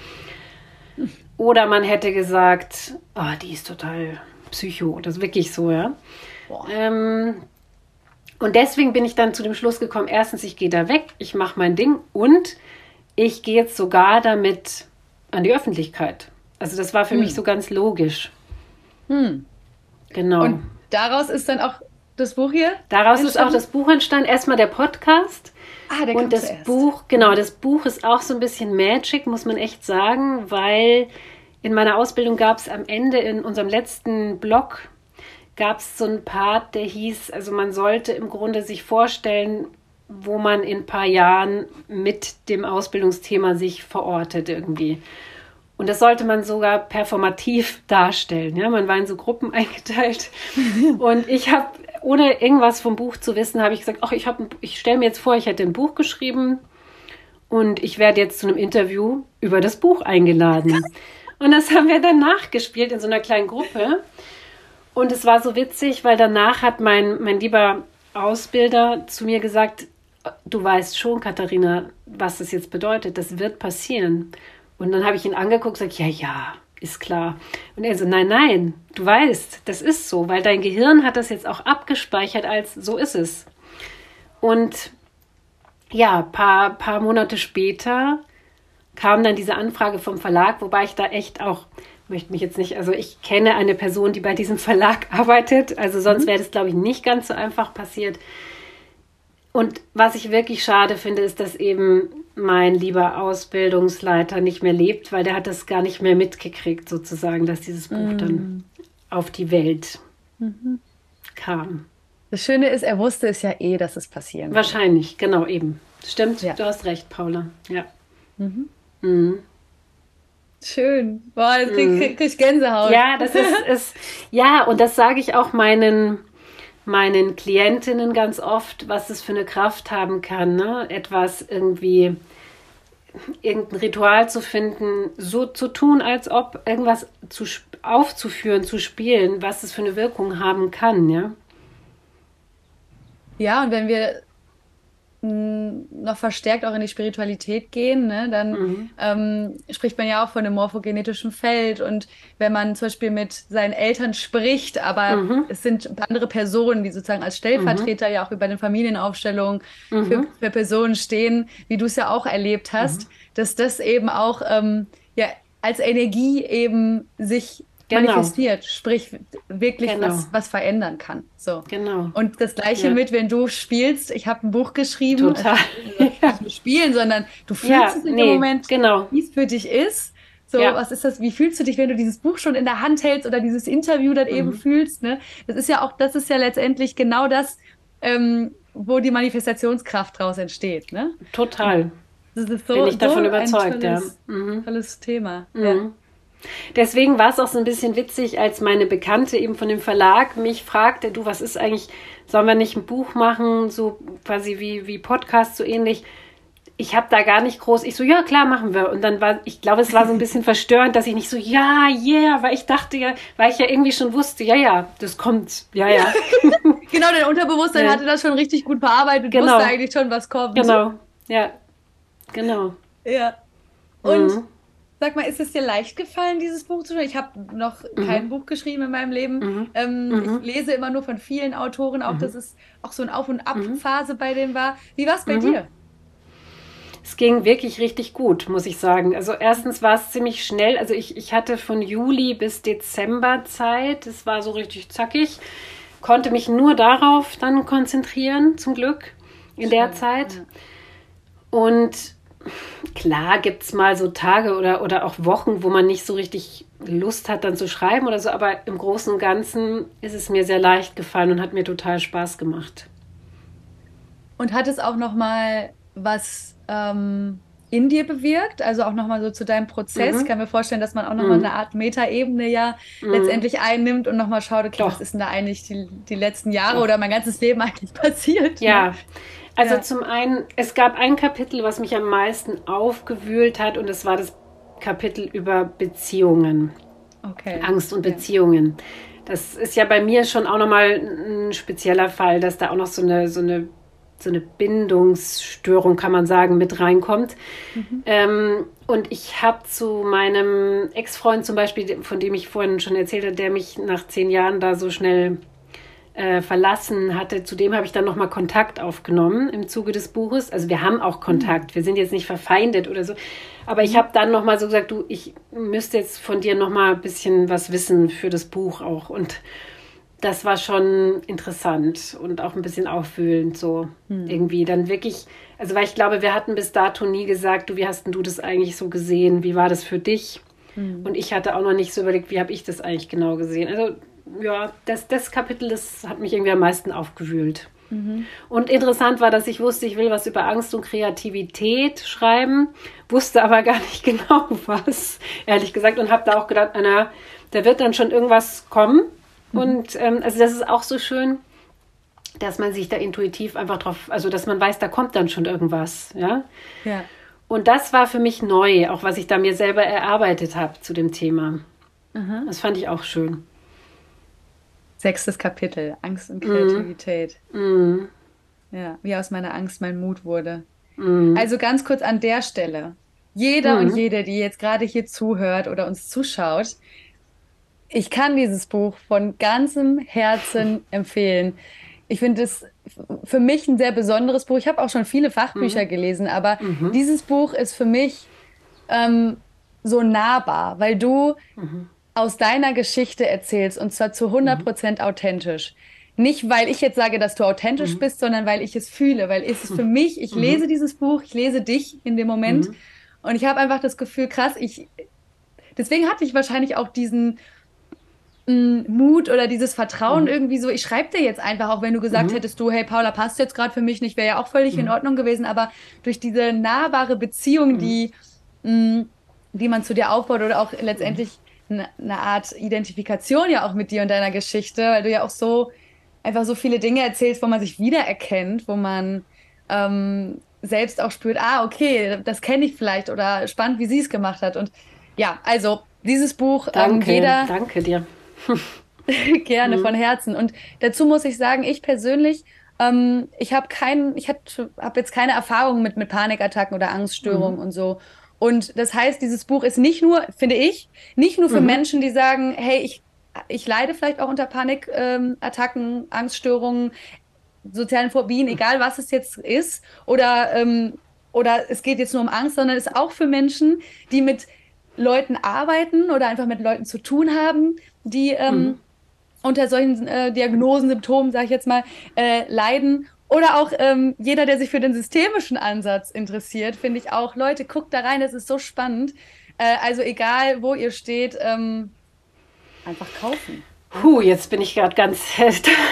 Oder man hätte gesagt, oh, die ist total psycho. Das ist wirklich so, ja. Ähm, und deswegen bin ich dann zu dem Schluss gekommen, erstens, ich gehe da weg, ich mache mein Ding und ich gehe jetzt sogar damit an die Öffentlichkeit. Also das war für hm. mich so ganz logisch. Hm. Genau. Und daraus ist dann auch das Buch hier? Daraus entstanden? ist auch das Buch entstanden. Erstmal der Podcast. Ah, der Und das zuerst. Buch, genau, das Buch ist auch so ein bisschen Magic, muss man echt sagen, weil in meiner Ausbildung gab es am Ende in unserem letzten Blog gab es so einen Part, der hieß, also man sollte im Grunde sich vorstellen, wo man in ein paar Jahren mit dem Ausbildungsthema sich verortet irgendwie. Und das sollte man sogar performativ darstellen. Ja, man war in so Gruppen eingeteilt. Und ich habe ohne irgendwas vom Buch zu wissen, habe ich gesagt, ach, ich, ich stelle mir jetzt vor, ich hätte ein Buch geschrieben und ich werde jetzt zu einem Interview über das Buch eingeladen. Und das haben wir dann nachgespielt in so einer kleinen Gruppe. Und es war so witzig, weil danach hat mein, mein lieber Ausbilder zu mir gesagt, du weißt schon, Katharina, was das jetzt bedeutet. Das wird passieren. Und dann habe ich ihn angeguckt und gesagt, ja, ja, ist klar. Und er so, nein, nein, du weißt, das ist so, weil dein Gehirn hat das jetzt auch abgespeichert als so ist es. Und ja, paar, paar Monate später kam dann diese Anfrage vom Verlag, wobei ich da echt auch, möchte mich jetzt nicht, also ich kenne eine Person, die bei diesem Verlag arbeitet, also sonst mhm. wäre das, glaube ich, nicht ganz so einfach passiert. Und was ich wirklich schade finde, ist, dass eben mein lieber Ausbildungsleiter nicht mehr lebt, weil der hat das gar nicht mehr mitgekriegt, sozusagen, dass dieses Buch mm. dann auf die Welt mhm. kam. Das Schöne ist, er wusste es ja eh, dass es passieren wird. Wahrscheinlich, genau, eben. Stimmt, ja. du hast recht, Paula. Ja. Mhm. Mhm. Schön. Boah, jetzt krieg, krieg, krieg ich Gänsehaut. Ja, das ist, ist ja, und das sage ich auch meinen meinen Klientinnen ganz oft, was es für eine Kraft haben kann, ne? etwas irgendwie, irgendein Ritual zu finden, so zu tun, als ob irgendwas zu, aufzuführen, zu spielen, was es für eine Wirkung haben kann, ja. Ja, und wenn wir noch verstärkt auch in die Spiritualität gehen, ne, dann mhm. ähm, spricht man ja auch von einem morphogenetischen Feld. Und wenn man zum Beispiel mit seinen Eltern spricht, aber mhm. es sind andere Personen, die sozusagen als Stellvertreter mhm. ja auch über den Familienaufstellungen für, mhm. für, Personen stehen, wie du es ja auch erlebt hast, mhm. dass das eben auch ähm, ja, als Energie eben sich genau. manifestiert, sprich wirklich genau. was, was verändern kann. So. Genau. Und das gleiche ja. mit, wenn du spielst, ich habe ein Buch geschrieben, Total. Also nicht spielen, sondern du fühlst ja, es in nee, dem Moment, genau. wie es für dich ist. So, ja. was ist das? Wie fühlst du dich, wenn du dieses Buch schon in der Hand hältst oder dieses Interview dann mhm. eben fühlst? Ne? Das ist ja auch, das ist ja letztendlich genau das, ähm, wo die Manifestationskraft draus entsteht. Ne? Total. Das ist so, Bin ich davon so überzeugt, tolles, ja. Mhm. Tolles Thema. Mhm. Ja. Deswegen war es auch so ein bisschen witzig, als meine Bekannte eben von dem Verlag mich fragte, du, was ist eigentlich, sollen wir nicht ein Buch machen, so quasi wie, wie Podcast, so ähnlich. Ich habe da gar nicht groß, ich so, ja klar, machen wir. Und dann war, ich glaube, es war so ein bisschen verstörend, dass ich nicht so, ja, yeah, weil ich dachte ja, weil ich ja irgendwie schon wusste, ja, ja, das kommt, ja, ja. genau, dein Unterbewusstsein ja. hatte das schon richtig gut bearbeitet, genau. wusste eigentlich schon, was kommt. Genau, ja, genau. Ja. Und mhm. Sag mal, ist es dir leicht gefallen, dieses Buch zu schreiben? Ich habe noch mhm. kein Buch geschrieben in meinem Leben. Mhm. Ähm, mhm. Ich lese immer nur von vielen Autoren, auch mhm. dass es auch so eine Auf- und Ab-Phase bei denen war. Wie war es bei mhm. dir? Es ging wirklich richtig gut, muss ich sagen. Also erstens war es ziemlich schnell. Also ich, ich hatte von Juli bis Dezember Zeit. Es war so richtig zackig. Konnte mich nur darauf dann konzentrieren, zum Glück, in Schön. der Zeit. Ja. Und klar gibt es mal so Tage oder, oder auch Wochen, wo man nicht so richtig Lust hat, dann zu schreiben oder so, aber im Großen und Ganzen ist es mir sehr leicht gefallen und hat mir total Spaß gemacht. Und hat es auch noch mal was ähm, in dir bewirkt? Also auch noch mal so zu deinem Prozess? Mhm. Ich kann mir vorstellen, dass man auch noch mhm. mal eine Art Metaebene ja mhm. letztendlich einnimmt und noch mal schaut, okay, Doch. was ist denn da eigentlich die, die letzten Jahre Doch. oder mein ganzes Leben eigentlich passiert? Ja, ne? Also ja. zum einen, es gab ein Kapitel, was mich am meisten aufgewühlt hat und es war das Kapitel über Beziehungen. Okay. Angst und Beziehungen. Ja. Das ist ja bei mir schon auch nochmal ein spezieller Fall, dass da auch noch so eine, so eine, so eine Bindungsstörung, kann man sagen, mit reinkommt. Mhm. Ähm, und ich habe zu meinem Ex-Freund zum Beispiel, von dem ich vorhin schon erzählt habe, der mich nach zehn Jahren da so schnell äh, verlassen hatte, zu dem habe ich dann nochmal Kontakt aufgenommen im Zuge des Buches. Also wir haben auch Kontakt, wir sind jetzt nicht verfeindet oder so. Aber ich habe dann nochmal so gesagt, du, ich müsste jetzt von dir nochmal ein bisschen was wissen für das Buch auch. Und das war schon interessant und auch ein bisschen aufwühlend so hm. irgendwie. Dann wirklich, also weil ich glaube, wir hatten bis dato nie gesagt, du, wie hast denn du das eigentlich so gesehen? Wie war das für dich? Hm. Und ich hatte auch noch nicht so überlegt, wie habe ich das eigentlich genau gesehen. Also ja, das, das Kapitel, das hat mich irgendwie am meisten aufgewühlt. Mhm. Und interessant war, dass ich wusste, ich will was über Angst und Kreativität schreiben, wusste aber gar nicht genau was, ehrlich gesagt, und habe da auch gedacht, na, da wird dann schon irgendwas kommen. Mhm. Und ähm, also das ist auch so schön, dass man sich da intuitiv einfach drauf, also dass man weiß, da kommt dann schon irgendwas, ja. Ja. Und das war für mich neu, auch was ich da mir selber erarbeitet habe zu dem Thema. Mhm. Das fand ich auch schön. Sechstes Kapitel, Angst und Kreativität. Mm. Ja, wie aus meiner Angst mein Mut wurde. Mm. Also ganz kurz an der Stelle. Jeder mm. und jede, die jetzt gerade hier zuhört oder uns zuschaut, ich kann dieses Buch von ganzem Herzen empfehlen. Ich finde es für mich ein sehr besonderes Buch. Ich habe auch schon viele Fachbücher mhm. gelesen, aber -hmm. dieses Buch ist für mich ähm, so nahbar, weil du mhm aus deiner Geschichte erzählst und zwar zu 100 Prozent mhm. authentisch. Nicht, weil ich jetzt sage, dass du authentisch mhm. bist, sondern weil ich es fühle, weil es ist für mich, ich mhm. lese dieses Buch, ich lese dich in dem Moment mhm. und ich habe einfach das Gefühl, krass, ich, deswegen hatte ich wahrscheinlich auch diesen mm, Mut oder dieses Vertrauen mhm. irgendwie so, ich schreibe dir jetzt einfach, auch wenn du gesagt mhm. hättest, du, hey Paula, passt jetzt gerade für mich nicht, wäre ja auch völlig in Ordnung gewesen, aber durch diese nahbare Beziehung, die, mh, mm, die man zu dir aufbaut oder auch letztendlich eine Art Identifikation ja auch mit dir und deiner Geschichte, weil du ja auch so einfach so viele Dinge erzählst, wo man sich wiedererkennt, wo man ähm, selbst auch spürt, ah, okay, das kenne ich vielleicht oder spannend, wie sie es gemacht hat. Und ja, also dieses Buch, ähm, danke, ähm, jeder. Danke dir. gerne, mhm. von Herzen. Und dazu muss ich sagen, ich persönlich ähm, ich habe keinen, ich habe jetzt keine Erfahrung mit, mit Panikattacken oder Angststörungen mhm. und so. Und das heißt, dieses Buch ist nicht nur, finde ich, nicht nur für mhm. Menschen, die sagen, hey, ich, ich leide vielleicht auch unter Panikattacken, ähm, Angststörungen, sozialen Phobien, egal was es jetzt ist, oder, ähm, oder es geht jetzt nur um Angst, sondern es ist auch für Menschen, die mit Leuten arbeiten oder einfach mit Leuten zu tun haben, die ähm, mhm. unter solchen äh, Diagnosen, Symptomen, sage ich jetzt mal, äh, leiden. Oder auch ähm, jeder, der sich für den systemischen Ansatz interessiert, finde ich auch. Leute, guckt da rein, es ist so spannend. Äh, also egal, wo ihr steht, ähm, einfach kaufen. Puh, jetzt bin ich gerade ganz.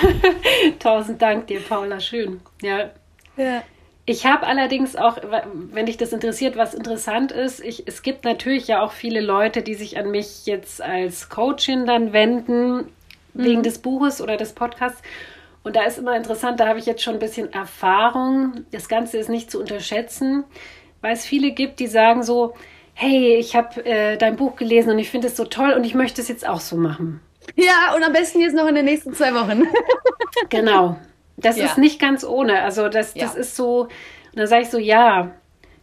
Tausend Dank dir, Paula. Schön. Ja. ja. Ich habe allerdings auch, wenn dich das interessiert, was interessant ist, ich, es gibt natürlich ja auch viele Leute, die sich an mich jetzt als Coachin dann wenden, mhm. wegen des Buches oder des Podcasts. Und da ist immer interessant, da habe ich jetzt schon ein bisschen Erfahrung. Das Ganze ist nicht zu unterschätzen, weil es viele gibt, die sagen so, hey, ich habe äh, dein Buch gelesen und ich finde es so toll und ich möchte es jetzt auch so machen. Ja, und am besten jetzt noch in den nächsten zwei Wochen. genau. Das ja. ist nicht ganz ohne. Also das, das ja. ist so, und dann sage ich so, ja,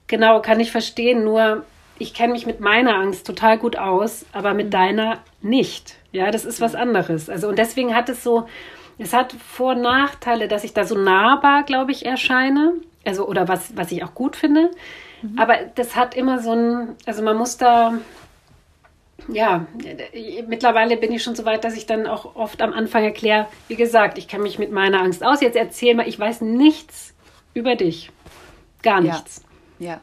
genau, kann ich verstehen, nur ich kenne mich mit meiner Angst total gut aus, aber mit mhm. deiner nicht. Ja, das ist was anderes. Also und deswegen hat es so, es hat Vor- und Nachteile, dass ich da so nahbar, glaube ich, erscheine. Also, oder was, was ich auch gut finde. Mhm. Aber das hat immer so ein, also man muss da, ja, mittlerweile bin ich schon so weit, dass ich dann auch oft am Anfang erkläre, wie gesagt, ich kenne mich mit meiner Angst aus. Jetzt erzähl mal, ich weiß nichts über dich. Gar nichts. Ja.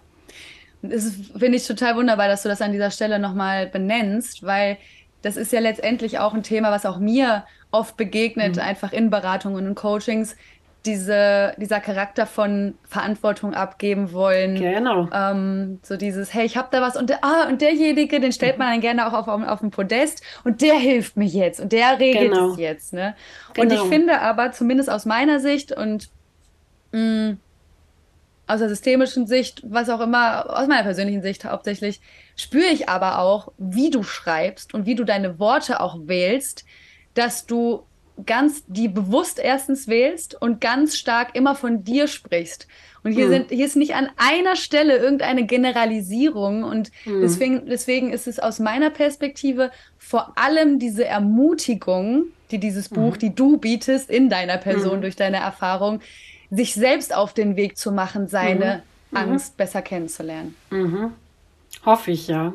ja. Es finde ich total wunderbar, dass du das an dieser Stelle nochmal benennst, weil das ist ja letztendlich auch ein Thema, was auch mir oft begegnet, mhm. einfach in Beratungen und Coachings, diese, dieser Charakter von Verantwortung abgeben wollen. Genau. Ähm, so dieses, hey, ich habe da was und, der, ah, und derjenige, den stellt mhm. man dann gerne auch auf, auf, auf den Podest und der hilft mir jetzt und der regelt genau. es jetzt. Ne? Genau. Und ich genau. finde aber, zumindest aus meiner Sicht und mh, mm, aus der systemischen Sicht, was auch immer, aus meiner persönlichen Sicht hauptsächlich, spüre ich aber auch, wie du schreibst und wie du deine Worte auch wählst, dass du ganz die bewusst erstens wählst und ganz stark immer von dir sprichst. Und hier, mhm. sind, hier ist nicht an einer Stelle irgendeine Generalisierung. Und mhm. deswegen, deswegen ist es aus meiner Perspektive vor allem diese Ermutigung, die dieses Buch, mhm. die du bietest in deiner Person mhm. durch deine Erfahrung, sich selbst auf den Weg zu machen, seine mhm. Angst besser kennenzulernen. Hoffe ich, ja.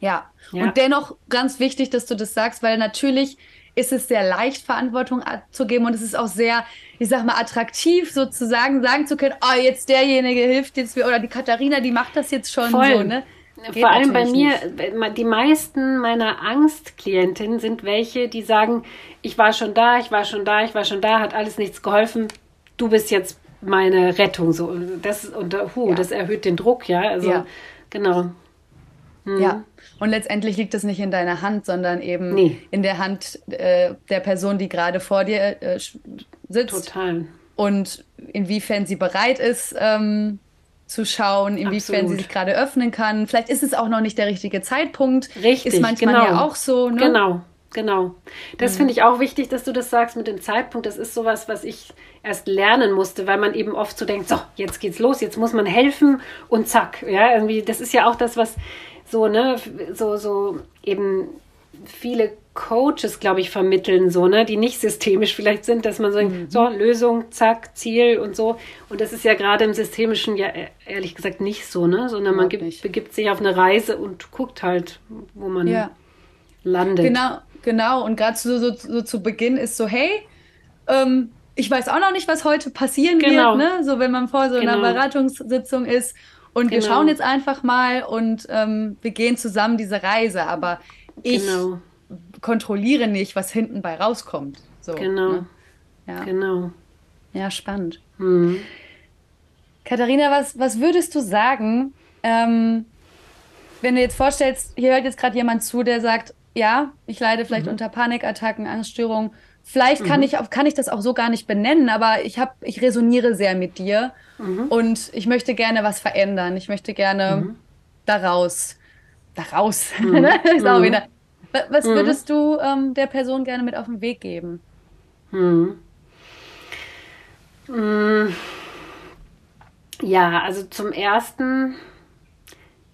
Ja. ja. Und dennoch ganz wichtig, dass du das sagst, weil natürlich ist es sehr leicht, Verantwortung zu geben und es ist auch sehr, ich sag mal, attraktiv sozusagen, sagen zu können, oh, jetzt derjenige hilft jetzt mir oder die Katharina, die macht das jetzt schon Voll. so, ne? Geht Vor allem bei mir, nicht. die meisten meiner Angstklientinnen sind welche, die sagen, ich war schon da, ich war schon da, ich war schon da, hat alles nichts geholfen, du bist jetzt meine Rettung. So, das, und, huh, ja. das erhöht den Druck, ja. Also, ja. genau. Hm. Ja. Und letztendlich liegt es nicht in deiner Hand, sondern eben nee. in der Hand äh, der Person, die gerade vor dir äh, sitzt. Total. Und inwiefern sie bereit ist, ähm, zu schauen, inwiefern Absolut. sie sich gerade öffnen kann. Vielleicht ist es auch noch nicht der richtige Zeitpunkt. Richtig, ist manchmal genau. ja auch so. Ne? Genau, genau. Das mhm. finde ich auch wichtig, dass du das sagst mit dem Zeitpunkt. Das ist sowas, was ich erst lernen musste, weil man eben oft so denkt, so, jetzt geht's los, jetzt muss man helfen und zack. Ja, irgendwie, das ist ja auch das, was so, ne, so, so eben viele Coaches, glaube ich, vermitteln, so, ne, die nicht systemisch vielleicht sind, dass man so, mhm. so, Lösung, zack, Ziel und so. Und das ist ja gerade im Systemischen ja e-, ehrlich gesagt nicht so, ne, sondern man gibt, begibt sich auf eine Reise und guckt halt, wo man ja. landet. Genau, genau. Und gerade so, so, so, zu Beginn ist so, hey, ähm, ich weiß auch noch nicht, was heute passieren genau. wird, ne? So, wenn man vor so genau. einer Beratungssitzung ist und genau. wir schauen jetzt einfach mal und ähm, wir gehen zusammen diese Reise. Aber ich genau. kontrolliere nicht, was hinten bei rauskommt. So, genau. Ne? Ja. Genau. Ja, spannend. Mhm. Katharina, was, was würdest du sagen, ähm, wenn du jetzt vorstellst, hier hört jetzt gerade jemand zu, der sagt, ja, ich leide vielleicht mhm. unter Panikattacken, Angststörungen. Vielleicht kann, mhm. ich, kann ich das auch so gar nicht benennen, aber ich, hab, ich resoniere sehr mit dir. Mhm. Und ich möchte gerne was verändern. Ich möchte gerne mhm. daraus, daraus, mhm. Ist auch mhm. wieder. Was mhm. würdest du ähm, der Person gerne mit auf den Weg geben? Ja, also zum ersten,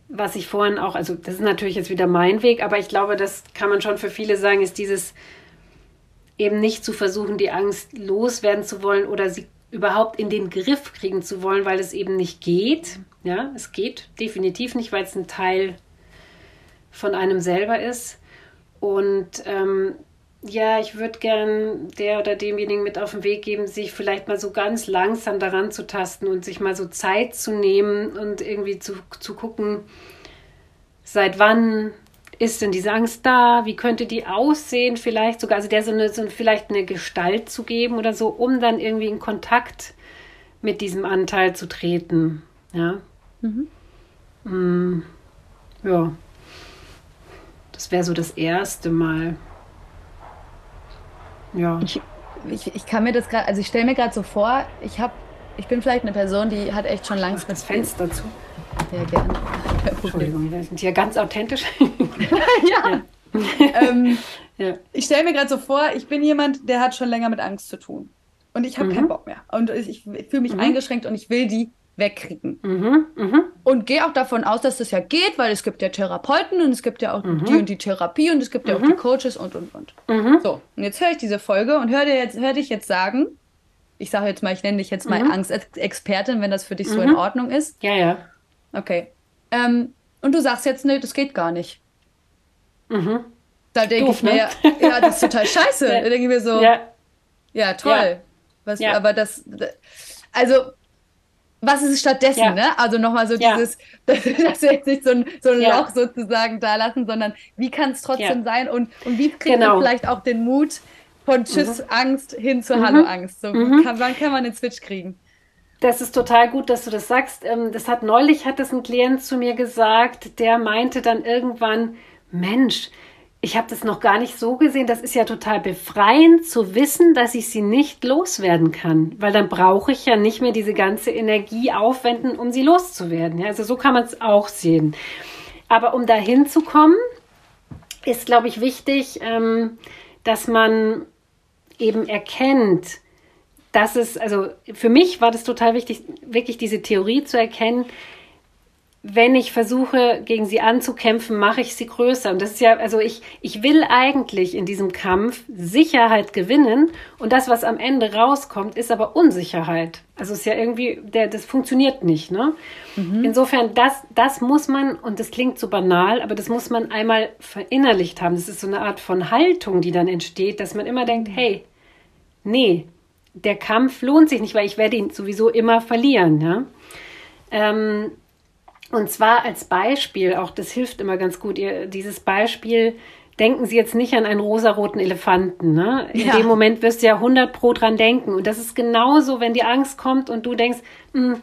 was ich vorhin auch, also das ist natürlich jetzt wieder mein Weg, aber ich glaube, das kann man schon für viele sagen, ist dieses eben nicht zu versuchen, die Angst loswerden zu wollen oder sie überhaupt in den Griff kriegen zu wollen, weil es eben nicht geht. Ja, es geht definitiv nicht, weil es ein Teil von einem selber ist. Und ähm, ja, ich würde gern der oder demjenigen mit auf den Weg geben, sich vielleicht mal so ganz langsam daran zu tasten und sich mal so Zeit zu nehmen und irgendwie zu, zu gucken, seit wann ist denn diese Angst da? Wie könnte die aussehen? Vielleicht sogar, also der so eine, so vielleicht eine Gestalt zu geben oder so, um dann irgendwie in Kontakt mit diesem Anteil zu treten. Ja. Mhm. Mm, ja. Das wäre so das erste Mal. Ja. Ich, ich, ich kann mir das gerade, also ich stelle mir gerade so vor, ich habe, ich bin vielleicht eine Person, die hat echt schon langsam das Fenster zu. Ja, gerne. Entschuldigung, wir sind hier ganz authentisch. ja. ähm, ja. Ich stelle mir gerade so vor, ich bin jemand, der hat schon länger mit Angst zu tun. Und ich habe mhm. keinen Bock mehr. Und ich, ich fühle mich mhm. eingeschränkt und ich will die wegkriegen. Mhm. Mhm. Und gehe auch davon aus, dass das ja geht, weil es gibt ja Therapeuten und es gibt ja auch mhm. die und die Therapie und es gibt ja auch die mhm. Coaches und und und. Mhm. So, und jetzt höre ich diese Folge und höre jetzt, hör dich jetzt sagen, ich sage jetzt mal, ich nenne dich jetzt mal Angstexpertin, wenn das für dich so in Ordnung ist. Ja, ja. Okay. Ähm, und du sagst jetzt, nee, das geht gar nicht. Mhm. Da denke ich mir, ne? ja, das ist total scheiße. ja. Da denke ich mir so, ja, ja toll. Ja. Was. Aber das, also, was ist stattdessen, ja. ne? Also nochmal so dieses, dass, dass wir jetzt nicht so ein, so ein Loch sozusagen da lassen, sondern wie kann es trotzdem sein und, und wie kriegt genau. man vielleicht auch den Mut von Tschüss mhm. Angst hin zu mhm. Hallo Angst? So, mhm. kann, wann kann man den Switch kriegen? Das ist total gut, dass du das sagst. Ähm, das hat neulich hat das ein Klient zu mir gesagt, der meinte dann irgendwann, Mensch, ich habe das noch gar nicht so gesehen. Das ist ja total befreiend zu wissen, dass ich sie nicht loswerden kann, weil dann brauche ich ja nicht mehr diese ganze Energie aufwenden, um sie loszuwerden. Ja, also so kann man es auch sehen. Aber um dahin zu kommen, ist, glaube ich, wichtig, ähm, dass man eben erkennt, das ist, also für mich war das total wichtig, wirklich diese Theorie zu erkennen. Wenn ich versuche, gegen sie anzukämpfen, mache ich sie größer. Und das ist ja, also ich, ich will eigentlich in diesem Kampf Sicherheit gewinnen. Und das, was am Ende rauskommt, ist aber Unsicherheit. Also es ist ja irgendwie, der, das funktioniert nicht, ne? Mhm. Insofern, das, das muss man, und das klingt so banal, aber das muss man einmal verinnerlicht haben. Das ist so eine Art von Haltung, die dann entsteht, dass man immer denkt, hey, nee, der Kampf lohnt sich nicht, weil ich werde ihn sowieso immer verlieren. Ja? Ähm, und zwar als Beispiel, auch das hilft immer ganz gut, ihr, dieses Beispiel, denken Sie jetzt nicht an einen rosaroten Elefanten. Ne? In ja. dem Moment wirst du ja 100 pro dran denken. Und das ist genauso, wenn die Angst kommt und du denkst, mh, hm,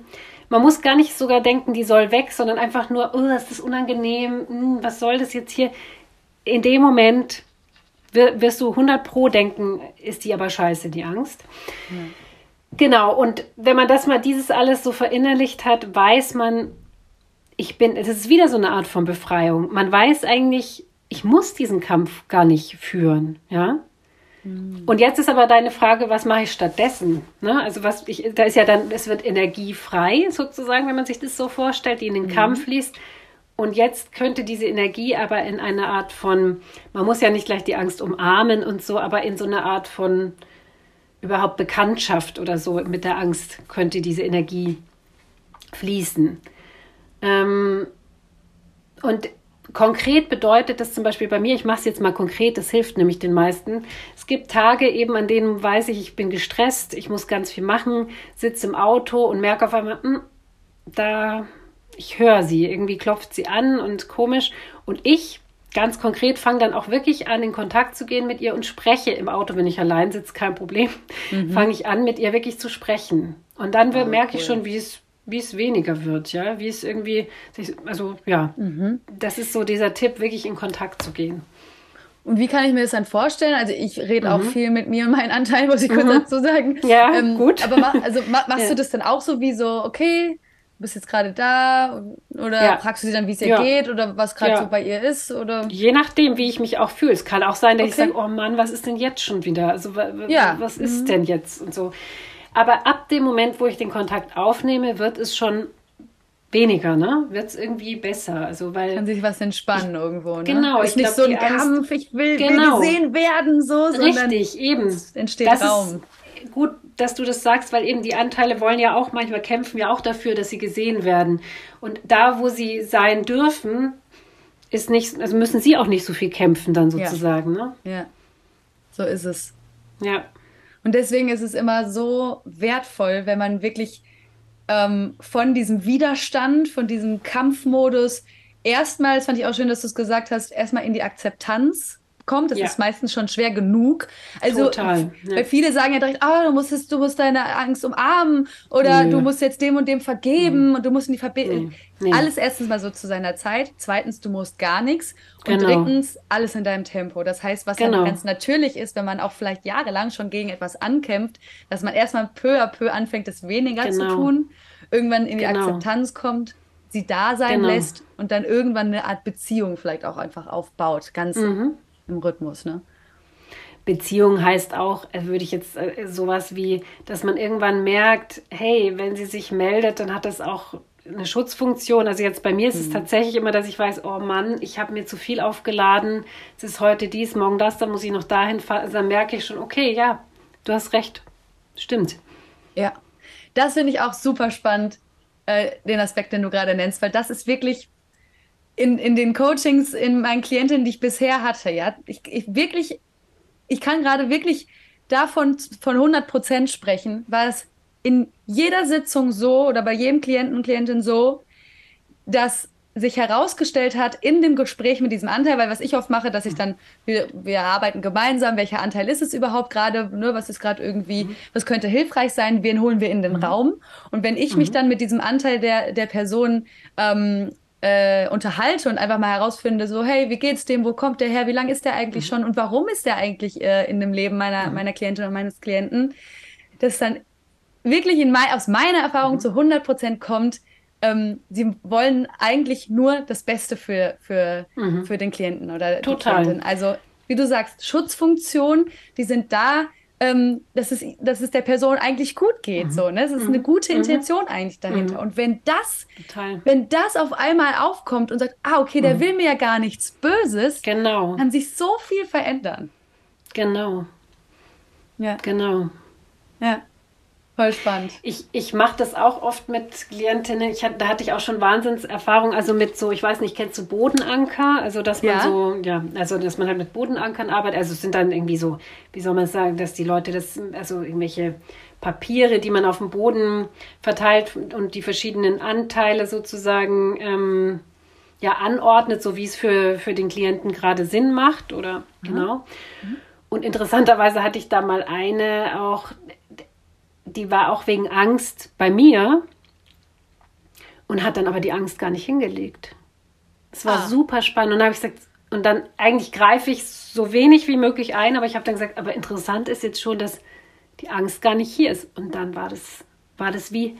man muss gar nicht sogar denken, die soll weg, sondern einfach nur, oh, das ist unangenehm, mh, hm, was soll das jetzt hier? In dem Moment wirst du 100 pro denken, ist die aber scheiße, die Angst. Ja. Genau, und wenn man das mal dieses alles so verinnerlicht hat, weiß man, ich bin, es ist wieder so eine Art von Befreiung. Man weiß eigentlich, ich muss diesen Kampf gar nicht führen, ja. Mhm. Und jetzt ist aber deine Frage, was mache ich stattdessen? Ne? Also was ich, da ist ja dann, es wird energiefrei sozusagen, wenn man sich das so vorstellt, die in den mhm. Kampf fließt. Und jetzt könnte diese Energie aber in eine Art von, man muss ja nicht gleich die Angst umarmen und so, aber in so eine Art von überhaupt Bekanntschaft oder so mit der Angst könnte diese Energie fließen. Ähm, und konkret bedeutet das zum Beispiel bei mir, ich mache es jetzt mal konkret, das hilft nämlich den meisten. Es gibt Tage eben, an denen weiß ich, ich bin gestresst, ich muss ganz viel machen, sitze im Auto und merke auf einmal, mh, hm, da ich höre sie, irgendwie klopft sie an und komisch. Und ich ganz konkret fange dann auch wirklich an, in Kontakt zu gehen mit ihr und spreche im Auto, wenn ich allein sitze, kein Problem, mhm. fange ich an, mit ihr wirklich zu sprechen. Und dann oh, merke cool. ich schon, wie es wie es weniger wird, ja, wie es irgendwie, also ja, mhm. das ist so dieser Tipp, wirklich in Kontakt zu gehen. Und wie kann ich mir das dann vorstellen? Also ich rede mhm. auch viel mit mir und meinen Anteilen, muss ich kurz mhm. dazu sagen. Ja, ähm, gut. Aber mach, also machst ja. du das dann auch so wie so, okay, bist jetzt gerade da oder ja. fragst du sie dann, wie es ihr ja. geht oder was gerade ja. so bei ihr ist oder je nachdem, wie ich mich auch fühle. Es kann auch sein, dass okay. ich sage, oh Mann, was ist denn jetzt schon wieder? Also was ist mhm. denn jetzt und so. Aber ab dem Moment, wo ich den Kontakt aufnehme, wird es schon weniger, ne? Wird es irgendwie besser. Also, weil Kann sich was entspannen ich, irgendwo, ne? Genau. Ist nicht glaub, so ein Kampf, ich will, genau. will, gesehen werden, so, Richtig, eben. Es entsteht das Raum. Ist gut, dass du das sagst, weil eben die Anteile wollen ja auch, manchmal kämpfen ja auch dafür, dass sie gesehen werden. Und da, wo sie sein dürfen, ist nicht, also müssen sie auch nicht so viel kämpfen dann sozusagen, ja. ne? Ja. So ist es. Ja. Und deswegen ist es immer so wertvoll, wenn man wirklich ähm, von diesem Widerstand, von diesem Kampfmodus erstmal, das fand ich auch schön, dass du es gesagt hast, erstmal in die Akzeptanz kommt. Das ja. ist meistens schon schwer genug. Also, Total, ja. weil viele sagen ja direkt, oh, du musst, du musst deine Angst umarmen oder nee. du musst jetzt dem und dem vergeben nee. und du musst in die Verbindung. Nee. Alles erstens mal so zu seiner Zeit. Zweitens, du musst gar nichts. Und genau. drittens, alles in deinem Tempo. Das heißt, was genau. dann ganz natürlich ist, wenn man auch vielleicht jahrelang schon gegen etwas ankämpft, dass man erstmal peu à peu anfängt, es weniger genau. zu tun, irgendwann in die genau. Akzeptanz kommt, sie da sein genau. lässt und dann irgendwann eine Art Beziehung vielleicht auch einfach aufbaut. Ganz mhm im Rhythmus, ne? Beziehung heißt auch, äh, würde ich jetzt äh, sowas wie, dass man irgendwann merkt, hey, wenn sie sich meldet, dann hat das auch eine Schutzfunktion. Also jetzt bei mir ist es mhm. tatsächlich immer, dass ich weiß, oh Mann, ich habe mir zu viel aufgeladen, es ist heute dies, morgen das, dann muss ich noch dahin fahren. Also dann merke ich schon, okay, ja, du hast recht. Stimmt. Ja, das finde ich auch super spannend, äh, den Aspekt, den du gerade nennst, weil das ist wirklich in, in den Coachings in meinen Klientinnen, die ich bisher hatte, ja, ich, ich wirklich, ich kann gerade wirklich davon von 100 Prozent sprechen, war es in jeder Sitzung so oder bei jedem Klienten und Klientin so, dass sich herausgestellt hat in dem Gespräch mit diesem Anteil, weil was ich oft mache, dass ich dann, wir, wir arbeiten gemeinsam, welcher Anteil ist es überhaupt gerade, ne, was ist gerade irgendwie, mhm. was könnte hilfreich sein, wen holen wir in den mhm. Raum? Und wenn ich mhm. mich dann mit diesem Anteil der, der Person ähm, äh, unterhalte und einfach mal herausfinde, so, hey, wie geht's dem, wo kommt der her, wie lange ist der eigentlich mhm. schon und warum ist der eigentlich äh, in dem Leben meiner, mhm. meiner Klientin und meines Klienten, dass dann wirklich in mein, aus meiner Erfahrung mhm. zu 100 Prozent kommt, ähm, sie wollen eigentlich nur das Beste für, für, mhm. für den Klienten oder Total. die Klientin. Also, wie du sagst, Schutzfunktion, die sind da, ähm, dass, es, dass es der Person eigentlich gut geht. Mhm. So, ne? Es ist mhm. eine gute mhm. Intention eigentlich dahinter. Mhm. Und wenn das, Total. wenn das auf einmal aufkommt und sagt, ah, okay, der mhm. will mir ja gar nichts Böses, genau. kann sich so viel verändern. Genau. Ja. Genau. Ja. Voll spannend. Ich, ich mache das auch oft mit Klientinnen. Ich, da hatte ich auch schon Wahnsinnserfahrung. Also mit so, ich weiß nicht, kennst du Bodenanker? Also, dass man ja. so, ja, also, dass man halt mit Bodenankern arbeitet. Also, es sind dann irgendwie so, wie soll man sagen, dass die Leute das, also irgendwelche Papiere, die man auf dem Boden verteilt und die verschiedenen Anteile sozusagen, ähm, ja, anordnet, so wie es für, für den Klienten gerade Sinn macht oder, mhm. genau. Mhm. Und interessanterweise hatte ich da mal eine auch, die war auch wegen Angst bei mir und hat dann aber die Angst gar nicht hingelegt. Es war ah. super spannend. Und dann habe ich gesagt, und dann eigentlich greife ich so wenig wie möglich ein, aber ich habe dann gesagt, aber interessant ist jetzt schon, dass die Angst gar nicht hier ist. Und dann war das, war das wie,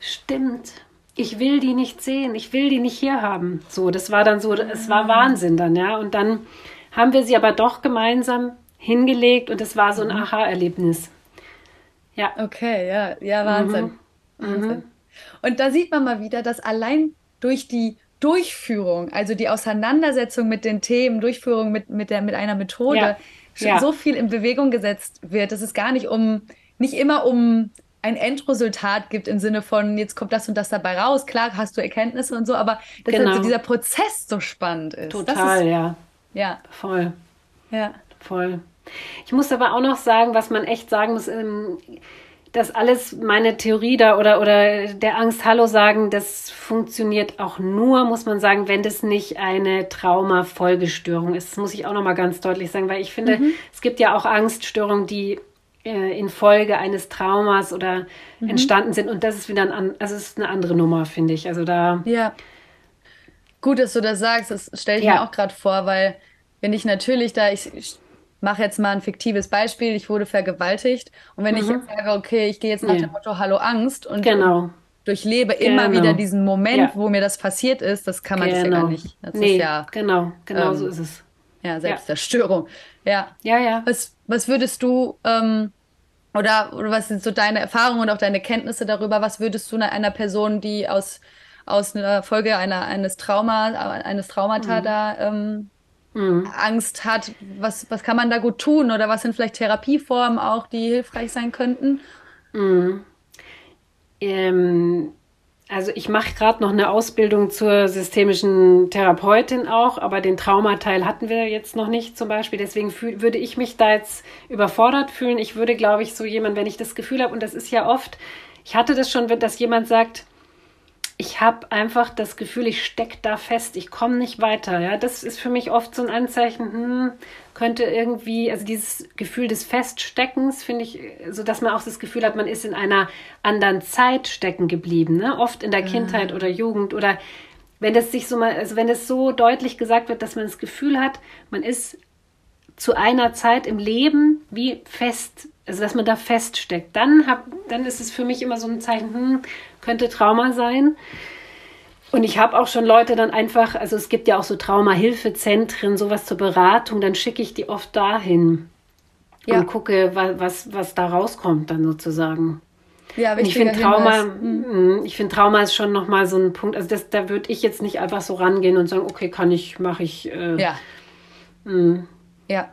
stimmt, ich will die nicht sehen, ich will die nicht hier haben. So, das war dann so, es war Wahnsinn dann, ja. Und dann haben wir sie aber doch gemeinsam hingelegt und es war so ein mhm. Aha-Erlebnis. Ja. Okay, ja, ja, Wahnsinn. Mhm. Wahnsinn. Mhm. Und da sieht man mal wieder, dass allein durch die Durchführung, also die Auseinandersetzung mit den Themen, Durchführung mit, mit, der, mit einer Methode, ja. schon ja. so viel in Bewegung gesetzt wird, dass es gar nicht um, nicht immer um ein Endresultat gibt im Sinne von, jetzt kommt das und das dabei raus. Klar hast du Erkenntnisse und so, aber dass genau. also dieser Prozess so spannend ist. Total, ist, ja. Ja. Voll. Ja. Voll. Ich muss aber auch noch sagen, was man echt sagen muss, ähm, dass alles meine Theorie da oder, oder der Angst Hallo sagen, das funktioniert auch nur, muss man sagen, wenn das nicht eine Traumafolgestörung ist. Das muss ich auch noch mal ganz deutlich sagen, weil ich finde, mhm. es gibt ja auch Angststörungen, die äh, in Folge eines Traumas oder mhm. entstanden sind und das ist wieder ein, also ist eine andere Nummer, finde ich. Also da. Ja. Gut, dass du das sagst, das stelle ich ja. mir auch gerade vor, weil wenn ich natürlich da, ich mache jetzt mal ein fiktives Beispiel, ich wurde vergewaltigt und wenn mhm. ich jetzt sage, okay, ich gehe jetzt nach ja. dem Motto Hallo Angst und genau. durchlebe genau. immer wieder diesen Moment, ja. wo mir das passiert ist, das kann man genau. das ja gar genau. nicht. Das nee, ja, genau, genau ähm, so ist es. Ja, Selbstzerstörung. Ja. Ja, ja. Was, was würdest du, ähm, oder, oder was sind so deine Erfahrungen und auch deine Kenntnisse darüber? Was würdest du einer Person, die aus, aus einer Folge einer, eines Trauma, eines Traumata mhm. da ähm, mhm. Angst hat, was, was kann man da gut tun? Oder was sind vielleicht Therapieformen auch, die hilfreich sein könnten? Mhm. Ähm, also ich mache gerade noch eine Ausbildung zur systemischen Therapeutin auch, aber den Traumateil hatten wir jetzt noch nicht zum Beispiel. Deswegen fühl, würde ich mich da jetzt überfordert fühlen. Ich würde, glaube ich, so jemand, wenn ich das Gefühl habe, und das ist ja oft, ich hatte das schon, dass jemand sagt, ich habe einfach das Gefühl, ich stecke da fest, ich komme nicht weiter. Ja, das ist für mich oft so ein Anzeichen, hm, könnte irgendwie, also dieses Gefühl des Feststeckens, finde ich, so dass man auch das Gefühl hat, man ist in einer anderen Zeit stecken geblieben, ne? Oft in der mhm. Kindheit oder Jugend oder wenn das sich so mal, also wenn es so deutlich gesagt wird, dass man das Gefühl hat, man ist zu einer Zeit im Leben wie fest, also dass man da feststeckt, dann hab, dann ist es für mich immer so ein Zeichen, hm, könnte Trauma sein. Und ich habe auch schon Leute dann einfach, also es gibt ja auch so Traumahilfezentren, sowas zur Beratung, dann schicke ich die oft dahin ja. und gucke, was, was, da rauskommt dann sozusagen. Ja, ich finde Trauma, hm. ich finde Trauma ist schon nochmal so ein Punkt, also das, da würde ich jetzt nicht einfach so rangehen und sagen, okay, kann ich, mache ich. Äh, ja. Mh. Ja.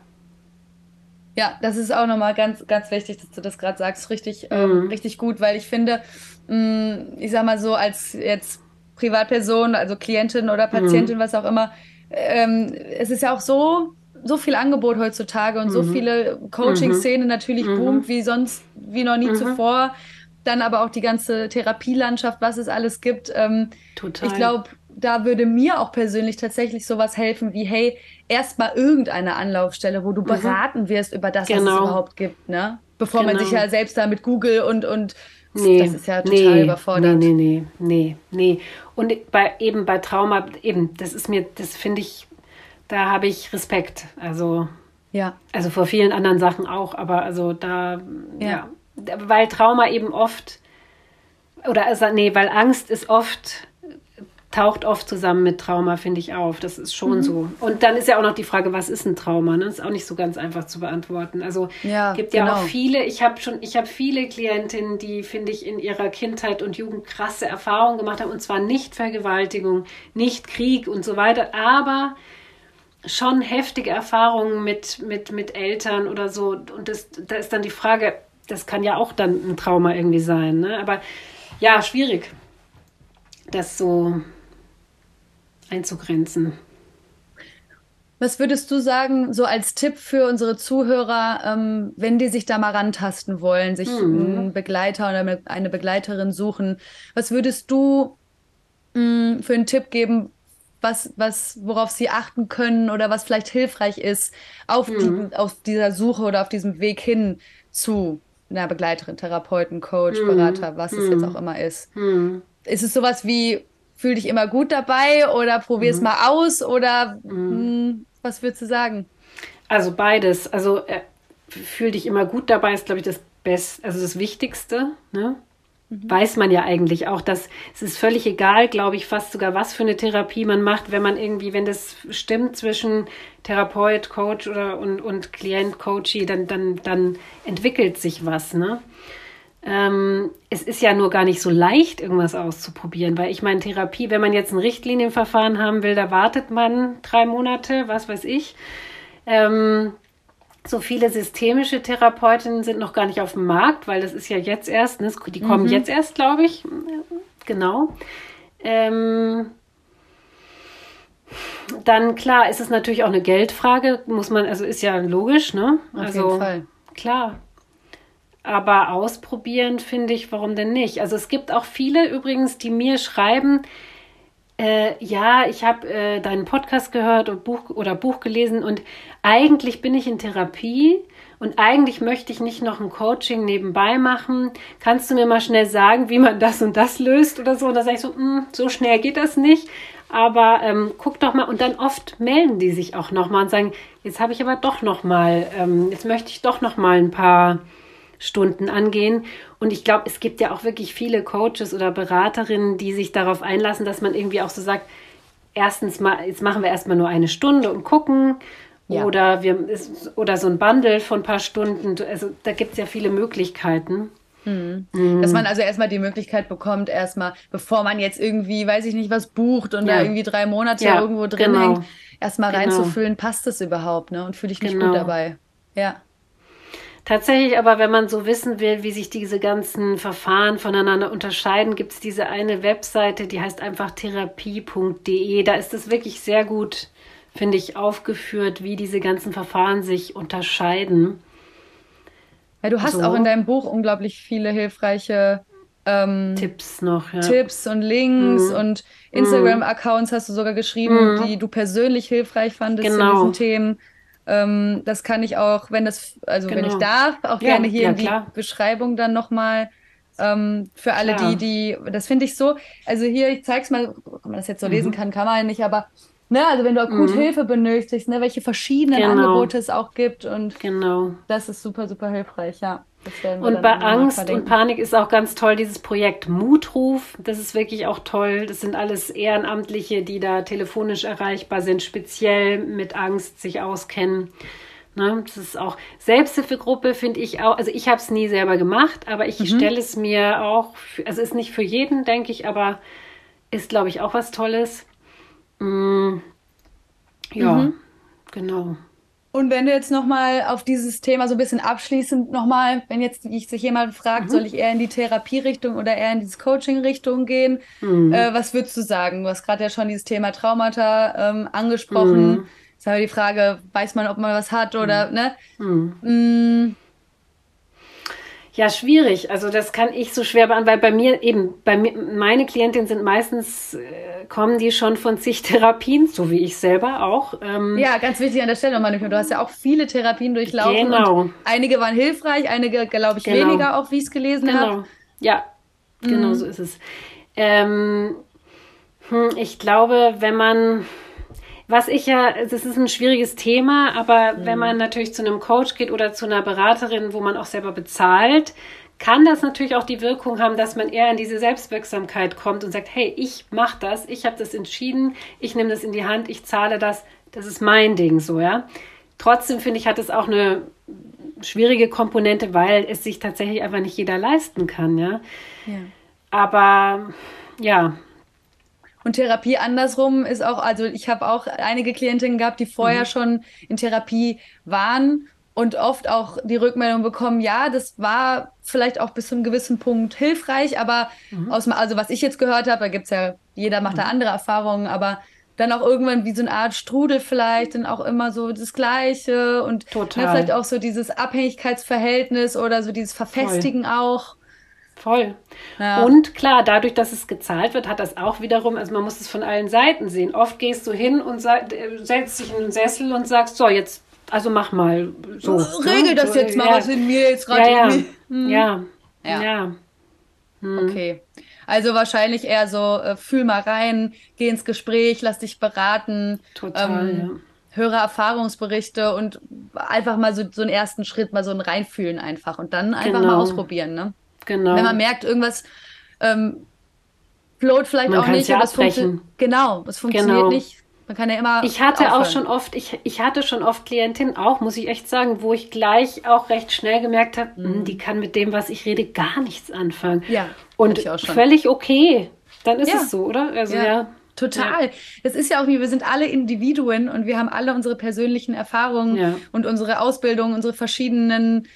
Ja, das ist auch nochmal ganz, ganz wichtig, dass du das gerade sagst. Richtig, ähm, mhm. richtig gut, weil ich finde, mm, ich sag mal so, als jetzt Privatperson, also Klientin oder Patientin, mhm. was auch immer, ähm, es ist ja auch so, so viel Angebot heutzutage und mhm. so viele Coaching-Szenen natürlich mhm. boomt wie sonst, wie noch nie mhm. zuvor. Dann aber auch die ganze Therapielandschaft, was es alles gibt. Ähm, Total. Ich glaube, da würde mir auch persönlich tatsächlich sowas helfen wie, hey, erstmal irgendeine Anlaufstelle, wo du mhm. beraten wirst über das, genau. was es genau. überhaupt gibt, ne? Bevor genau. man sich genau. ja selbst da mit Google und, und nee, das ist ja total nee, überfordernd. Nee, nee, nee, nee, nee. Und bei, eben bei Trauma, eben, das ist mir, das finde ich, da habe ich Respekt. Also, ja. Also vor vielen anderen Sachen auch, aber also da, ja. ja. Weil Trauma eben oft, oder also, nee, weil Angst ist oft taucht oft zusammen mit Trauma, finde ich, auf. Das ist schon mhm. so. Und dann ist ja auch noch die Frage, was ist ein Trauma? Ne? Das ist auch nicht so ganz einfach zu beantworten. Also ja, gibt ja genau. auch viele, ich habe schon, ich habe viele Klientinnen, die, finde ich, in ihrer Kindheit und Jugend krasse Erfahrungen gemacht haben. Und zwar nicht Vergewaltigung, nicht Krieg und so weiter, aber schon heftige Erfahrungen mit, mit, mit Eltern oder so. Und das, da ist dann die Frage, das kann ja auch dann ein Trauma irgendwie sein. Ne? Aber ja, schwierig das so einzugrenzen. Was würdest du sagen, so als Tipp für unsere Zuhörer, ähm, wenn die sich da mal rantasten wollen, sich mhm. einen Begleiter oder eine Begleiterin suchen? Was würdest du mh, mm, für einen Tipp geben, was, was, worauf sie achten können oder was vielleicht hilfreich ist auf, mhm. die, auf dieser Suche oder auf diesem Weg hin zu einer Begleiterin, Therapeuten, Coach, mhm. Berater, was es jetzt mhm. auch immer ist? Mhm. Ist es sowas wie fühl dich immer gut dabei oder probier es mhm. mal aus oder mhm. mh, hm, was würdest du sagen? Also beides. Also äh, fühl dich immer gut dabei ist, glaube ich, das Beste, also das Wichtigste. Ne? Mhm. Weiß man ja eigentlich auch, dass es ist völlig egal, glaube ich, fast sogar, was für eine Therapie man macht, wenn man irgendwie, wenn das stimmt zwischen Therapeut, Coach oder und, und Klient, Coachie, dann, dann, dann entwickelt sich was, ne? Ähm, es ist ja nur gar nicht so leicht, irgendwas auszuprobieren, weil ich meine, Therapie, wenn man jetzt ein Richtlinienverfahren haben will, da wartet man drei Monate, was weiß ich. Ähm, so viele systemische Therapeutinnen sind noch gar nicht auf dem Markt, weil das ist ja jetzt erst, ne? die kommen mhm. jetzt erst, glaube ich. Genau. Ähm, dann klar ist es natürlich auch eine Geldfrage, muss man, also ist ja logisch, ne? Auf also, jeden Fall. Klar, aber ausprobieren finde ich, warum denn nicht? Also es gibt auch viele übrigens, die mir schreiben, äh, ja, ich habe äh, deinen Podcast gehört und Buch oder Buch gelesen und eigentlich bin ich in Therapie und eigentlich möchte ich nicht noch ein Coaching nebenbei machen. Kannst du mir mal schnell sagen, wie man das und das löst oder so? Und da sage ich so, hm, so schnell geht das nicht. Aber ähm, guck doch mal und dann oft melden die sich auch noch mal und sagen, jetzt habe ich aber doch noch mal, ähm, jetzt möchte ich doch noch mal ein paar Stunden angehen. Und ich glaube, es gibt ja auch wirklich viele Coaches oder Beraterinnen, die sich darauf einlassen, dass man irgendwie auch so sagt, erstens mal, jetzt machen wir erstmal nur eine Stunde und gucken. Ja. Oder, wir, oder so ein Bundle von ein paar Stunden. Also da gibt es ja viele Möglichkeiten. Mhm. Mhm. Dass man also erstmal die Möglichkeit bekommt, erstmal, bevor man jetzt irgendwie, weiß ich nicht, was bucht und ja. da irgendwie drei Monate ja, irgendwo drin genau. hängt, erstmal genau. reinzufühlen, passt das überhaupt, ne? Und fühle ich mich genau. gut dabei. Ja. Tatsächlich aber, wenn man so wissen will, wie sich diese ganzen Verfahren voneinander unterscheiden, gibt es diese eine Webseite, die heißt einfach therapie.de. Da ist es wirklich sehr gut, finde ich, aufgeführt, wie diese ganzen Verfahren sich unterscheiden. Ja, du hast so. auch in deinem Buch unglaublich viele hilfreiche ähm, Tipps noch, ja. Tipps und Links mhm. und Instagram-Accounts hast du sogar geschrieben, mhm. die du persönlich hilfreich fandest genau. in diesen Themen. Ähm, das kann ich auch, wenn das, also genau. wenn ich genau. darf, auch ja, gerne hier ja, in die klar. Beschreibung dann nochmal ähm, für alle klar. die, die, das finde ich so, also hier, ich zeig's mal, ob man das jetzt so mhm. lesen kann, kann man nicht, aber Ne, also wenn du akut mhm. Hilfe benötigst, ne, welche verschiedenen genau. Angebote es auch gibt und genau. das ist super, super hilfreich, ja. Und bei Angst und Panik ist auch ganz toll dieses Projekt Mutruf. Das ist wirklich auch toll. Das sind alles Ehrenamtliche, die da telefonisch erreichbar sind, speziell mit Angst sich auskennen. Ne? Das ist auch Selbsthilfegruppe, finde ich auch. Also ich habe es nie selber gemacht, aber ich mhm. stelle es mir auch, für, also ist nicht für jeden, denke ich, aber ist, glaube ich, auch was Tolles. Mm, ja, mhm. genau. Und wenn du jetzt nochmal auf dieses Thema so ein bisschen abschließend nochmal, wenn jetzt sich jemand fragt, mhm. soll ich eher in die Therapierichtung oder eher in diese Coaching-Richtung gehen, mhm. äh, was würdest du sagen? Du hast gerade ja schon dieses Thema Traumata ähm, angesprochen. Mhm. Jetzt haben wir die Frage, weiß man, ob man was hat oder, mhm. ne? Ja, schwierig. Also das kann ich so schwer beantworten, weil bei mir eben, bei mir, meine Klientinnen sind meistens, äh, kommen die schon von zig Therapien, so wie ich selber auch. Ähm, ja, ganz wichtig an der Stelle nochmal, du hast ja auch viele Therapien durchlaufen. Genau. einige waren hilfreich, einige, glaube ich, genau. weniger, auch wie ich es gelesen genau. habe. Ja, genau mhm. so ist es. Ähm, hm, ich glaube, wenn man was ich ja, das ist ein schwieriges Thema, aber mhm. wenn man natürlich zu einem Coach geht oder zu einer Beraterin, wo man auch selber bezahlt, kann das natürlich auch die Wirkung haben, dass man eher in diese Selbstwirksamkeit kommt und sagt, hey, ich mache das, ich habe das entschieden, ich nehme das in die Hand, ich zahle das, das ist mein Ding so, ja. Trotzdem finde ich, hat es auch eine schwierige Komponente, weil es sich tatsächlich einfach nicht jeder leisten kann, ja. ja. Aber ja, und Therapie andersrum ist auch, also ich habe auch einige Klientinnen gehabt, die vorher mhm. schon in Therapie waren und oft auch die Rückmeldung bekommen, ja, das war vielleicht auch bis zu einem gewissen Punkt hilfreich, aber mhm. aus, also was ich jetzt gehört habe, da gibt es ja, jeder macht mhm. da andere Erfahrungen, aber dann auch irgendwann wie so eine Art Strudel vielleicht, dann auch immer so das Gleiche und ne, vielleicht auch so dieses Abhängigkeitsverhältnis oder so dieses Verfestigen Voll. auch. Voll. Ja. Und klar, dadurch, dass es gezahlt wird, hat das auch wiederum, also man muss es von allen Seiten sehen. Oft gehst du hin und äh, setzt dich in den Sessel und sagst, so, jetzt, also mach mal so. Regel ne? das so, jetzt mal, ja. was in mir jetzt gerade ja, ja. Hm. ja. Ja. ja. Hm. Okay. Also wahrscheinlich eher so, äh, fühl mal rein, geh ins Gespräch, lass dich beraten. Total, ähm. Höre Erfahrungsberichte und einfach mal so, so einen ersten Schritt, mal so ein Reinfühlen einfach und dann einfach genau. mal ausprobieren, ne? Genau. Wenn man merkt, irgendwas ähm, float vielleicht man auch nicht, ja funktioniert. Genau, es funktioniert genau. nicht. Man kann ja immer. Ich hatte aufhören. auch schon oft, ich, ich hatte schon oft Klientinnen auch, muss ich echt sagen, wo ich gleich auch recht schnell gemerkt habe, hm, mhm. die kann mit dem, was ich rede, gar nichts anfangen. Ja. Und völlig okay. Dann ist ja. es so, oder? Also ja. ja. Total. Es ist ja auch wie, wir sind alle Individuen und wir haben alle unsere persönlichen Erfahrungen ja. und unsere Ausbildung, unsere verschiedenen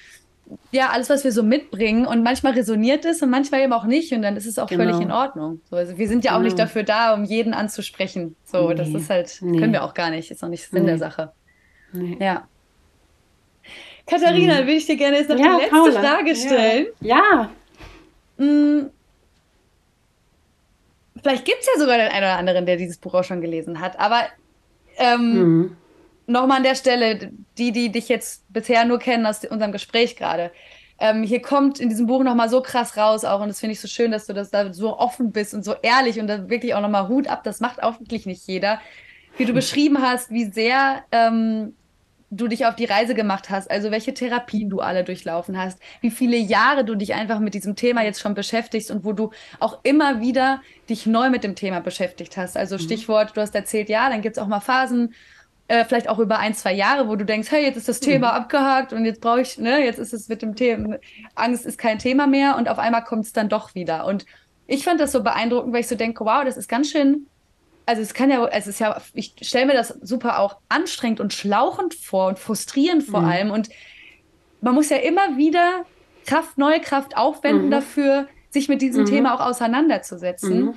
ja, alles, was wir so mitbringen. Und manchmal resoniert es und manchmal eben auch nicht. Und dann ist es auch genau. völlig in Ordnung. So, also wir sind ja auch nicht genau. dafür da, um jeden anzusprechen. So, nee. das ist halt, nee. können wir auch gar nicht. Ist auch nicht Sinn nee. der Sache. Ja. Katharina, will ich dir gerne jetzt noch ja, die letzte Paula. Frage stellen. Ja. ja. Hm. Vielleicht gibt es ja sogar den einen oder anderen, der dieses Buch auch schon gelesen hat. Aber ähm, mhm nochmal an der Stelle, die, die dich jetzt bisher nur kennen aus unserem Gespräch gerade. Ähm, hier kommt in diesem Buch nochmal so krass raus auch und das finde ich so schön, dass du das da so offen bist und so ehrlich und da wirklich auch nochmal Hut ab, das macht auch wirklich nicht jeder. Wie du beschrieben hast, wie sehr ähm, du dich auf die Reise gemacht hast, also welche Therapien du alle durchlaufen hast, wie viele Jahre du dich einfach mit diesem Thema jetzt schon beschäftigst und wo du auch immer wieder dich neu mit dem Thema beschäftigt hast. Also mhm. Stichwort, du hast erzählt, ja, dann gibt es auch mal Phasen, äh, vielleicht auch über ein, zwei Jahre, wo du denkst, hey, jetzt ist das Thema mhm. abgehakt und jetzt brauche ich, ne, jetzt ist es mit dem Thema, Angst ist kein Thema mehr und auf einmal kommt es dann doch wieder. Und ich fand das so beeindruckend, weil ich so denke, wow, das ist ganz schön, also es kann ja, es ist ja, ich stelle mir das super auch anstrengend und schlauchend vor und frustrierend vor mhm. allem. Und man muss ja immer wieder Kraft, neue Kraft aufwenden mhm. dafür, sich mit diesem mhm. Thema auch auseinanderzusetzen. Mhm.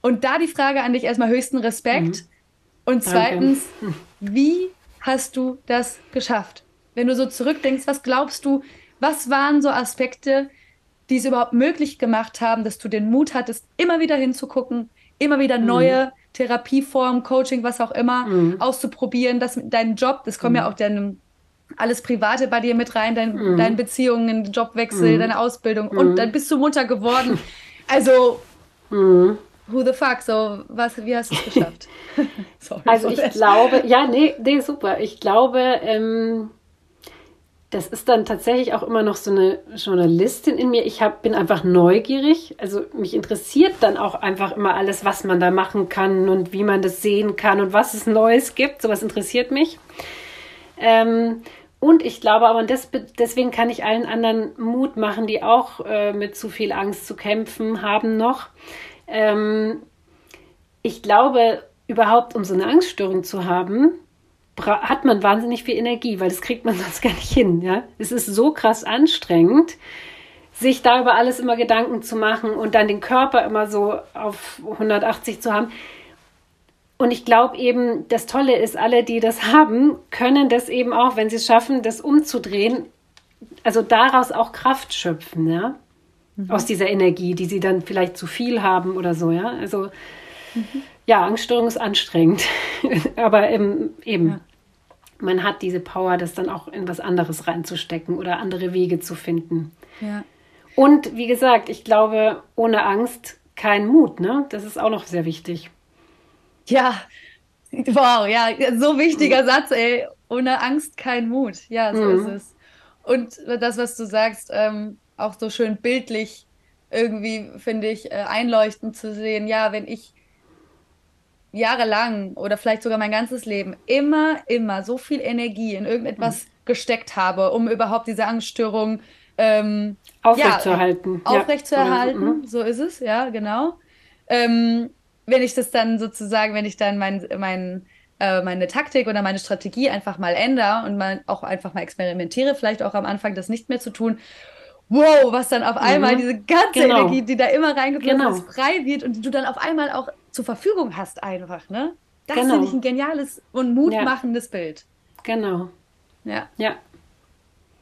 Und da die Frage an dich erstmal höchsten Respekt. Mhm. Und zweitens, Danke. wie hast du das geschafft? Wenn du so zurückdenkst, was glaubst du, was waren so Aspekte, die es überhaupt möglich gemacht haben, dass du den Mut hattest, immer wieder hinzugucken, immer wieder mhm. neue Therapieformen, Coaching, was auch immer, mhm. auszuprobieren, das mit deinem Job, das kommt ja auch deinem alles Private bei dir mit rein, dein, mhm. deine Beziehungen, Jobwechsel, mhm. deine Ausbildung und dann bist du Mutter geworden. Also who the fuck? So, was, wie hast du es geschafft? Sorry, also ich glaube, ja, nee, nee, super. Ich glaube, ähm, das ist dann tatsächlich auch immer noch so eine Journalistin in mir. Ich hab, bin einfach neugierig. Also mich interessiert dann auch einfach immer alles, was man da machen kann und wie man das sehen kann und was es Neues gibt. Sowas interessiert mich. Ähm, und ich glaube aber, des, deswegen kann ich allen anderen Mut machen, die auch äh, mit zu viel Angst zu kämpfen haben noch. Ähm, ich glaube, überhaupt um so eine Angststörung zu haben, hat man wahnsinnig viel Energie, weil das kriegt man sonst gar nicht hin. Ja? Es ist so krass anstrengend, sich da über alles immer Gedanken zu machen und dann den Körper immer so auf 180 zu haben. Und ich glaube eben, das Tolle ist, alle, die das haben, können das eben auch, wenn sie es schaffen, das umzudrehen, also daraus auch Kraft schöpfen, ja mhm. aus dieser Energie, die sie dann vielleicht zu viel haben oder so, ja. Also mhm. ja, Angststörung ist anstrengend, aber ähm, eben. Ja. Man hat diese Power, das dann auch in was anderes reinzustecken oder andere Wege zu finden. Ja. Und wie gesagt, ich glaube, ohne Angst kein Mut, ne? Das ist auch noch sehr wichtig. Ja, wow, ja, so wichtiger mhm. Satz, ey. Ohne Angst kein Mut. Ja, so mhm. ist es. Und das, was du sagst, ähm, auch so schön bildlich irgendwie, finde ich, äh, einleuchtend zu sehen. Ja, wenn ich jahrelang oder vielleicht sogar mein ganzes Leben immer, immer so viel Energie in irgendetwas mhm. gesteckt habe, um überhaupt diese Angststörung ähm, aufrechtzuerhalten. Ja, aufrechtzuerhalten, ja. Mhm. so ist es, ja, genau. Ähm, wenn ich das dann sozusagen, wenn ich dann mein, mein, äh, meine Taktik oder meine Strategie einfach mal ändere und mal auch einfach mal experimentiere, vielleicht auch am Anfang das nicht mehr zu tun wow, was dann auf einmal mhm. diese ganze genau. Energie, die da immer reingeflossen genau. ist, frei wird und die du dann auf einmal auch zur Verfügung hast einfach, ne? Das genau. finde ich ein geniales und mutmachendes ja. Bild. Genau. Ja. Ja.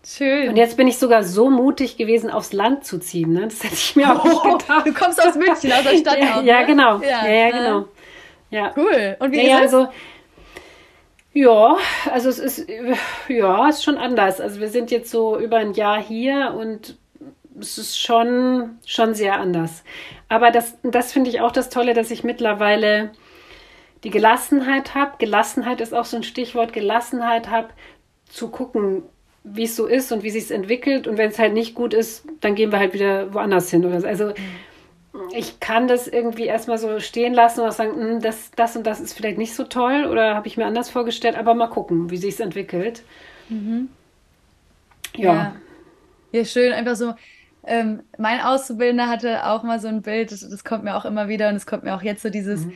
Schön. Und jetzt bin ich sogar so mutig gewesen, aufs Land zu ziehen. Ne? Das hätte ich mir auch nicht oh, gedacht. Du kommst aus München, aus der Stadt. ja, auch, ja, ne? genau. Ja, ja, ja genau. Ja. Cool. Und wie ja, es? Also, ja, also es ist, ja, ist schon anders. Also wir sind jetzt so über ein Jahr hier und es ist schon, schon sehr anders. Aber das, das finde ich auch das Tolle, dass ich mittlerweile die Gelassenheit habe. Gelassenheit ist auch so ein Stichwort, Gelassenheit habe, zu gucken, wie es so ist und wie sich es entwickelt. Und wenn es halt nicht gut ist, dann gehen wir halt wieder woanders hin. Oder so. Also mhm ich kann das irgendwie erstmal so stehen lassen und auch sagen, hm, das, das und das ist vielleicht nicht so toll oder habe ich mir anders vorgestellt, aber mal gucken, wie sich es entwickelt. Mhm. Ja. ja. ja. schön, einfach so. Ähm, mein Auszubildender hatte auch mal so ein Bild, das, das, kommt mir auch immer wieder und es kommt mir auch jetzt so dieses, mhm.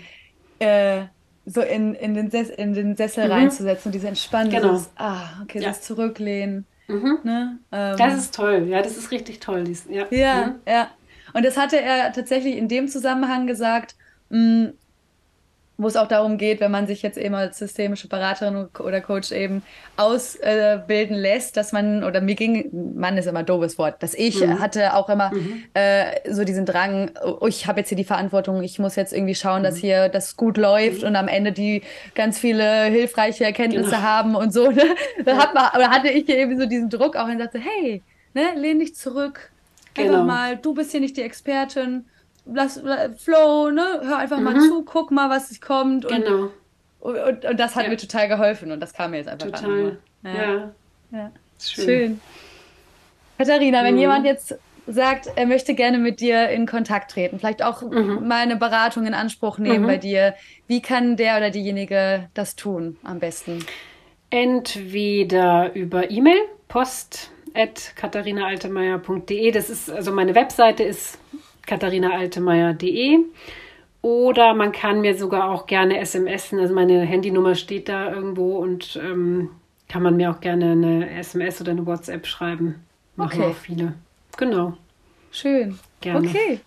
äh, so in, in, den, Ses in den Sessel mhm. reinzusetzen und diese Entspannung, genau. dieses, ah, okay, ja. das Zurücklehnen. Mhm. Ne? Ähm, das ist toll, ja, das ist richtig toll. Dies, ja, ja. Mhm. ja. Und das hatte er tatsächlich in dem Zusammenhang gesagt, mh, mm, wo es auch darum geht, wenn man sich jetzt eben als systemische Beraterin oder Coach eben ausbilden lässt, dass man, oder mir ging, Mann ist immer ein doofes Wort, dass ich mhm. hatte auch immer mhm. äh, so diesen Drang, oh, ich habe jetzt hier die Verantwortung, ich muss jetzt irgendwie schauen, mhm. dass hier das gut läuft mhm. und am Ende die ganz viele hilfreiche Erkenntnisse genau. haben und so. Ne? Da hat man, oder hatte ich eben so diesen Druck auch und sagte, hey, ne, lehn dich zurück, Genau. Einfach mal, du bist hier nicht die Expertin. Lass, Flow, ne? Hör einfach mhm. mal zu, guck mal, was kommt. Und, genau. Und, und, und das hat ja. mir total geholfen und das kam mir jetzt einfach total. an. Ja. ja. ja. Schön. Schön. Katharina, wenn mhm. jemand jetzt sagt, er möchte gerne mit dir in Kontakt treten, vielleicht auch mhm. mal eine Beratung in Anspruch nehmen mhm. bei dir, wie kann der oder diejenige das tun am besten? Entweder über E-Mail, post at katharinaaltemeyer.de. Das ist, also meine Webseite ist katharinaaltemeyer.de. Oder man kann mir sogar auch gerne SMSen, also meine Handynummer steht da irgendwo und ähm, kann man mir auch gerne eine SMS oder eine WhatsApp schreiben. Machen okay. auch viele. Genau. Schön. Gerne. Okay.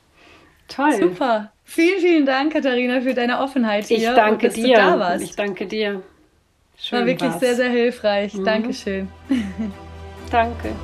Toll. Super. Vielen, vielen Dank, Katharina, für deine Offenheit hier. Ich danke und, dir. da warst. Ich danke dir. Schön War wirklich war's. sehr, sehr hilflich. Mhm. Dankeschön. Danke.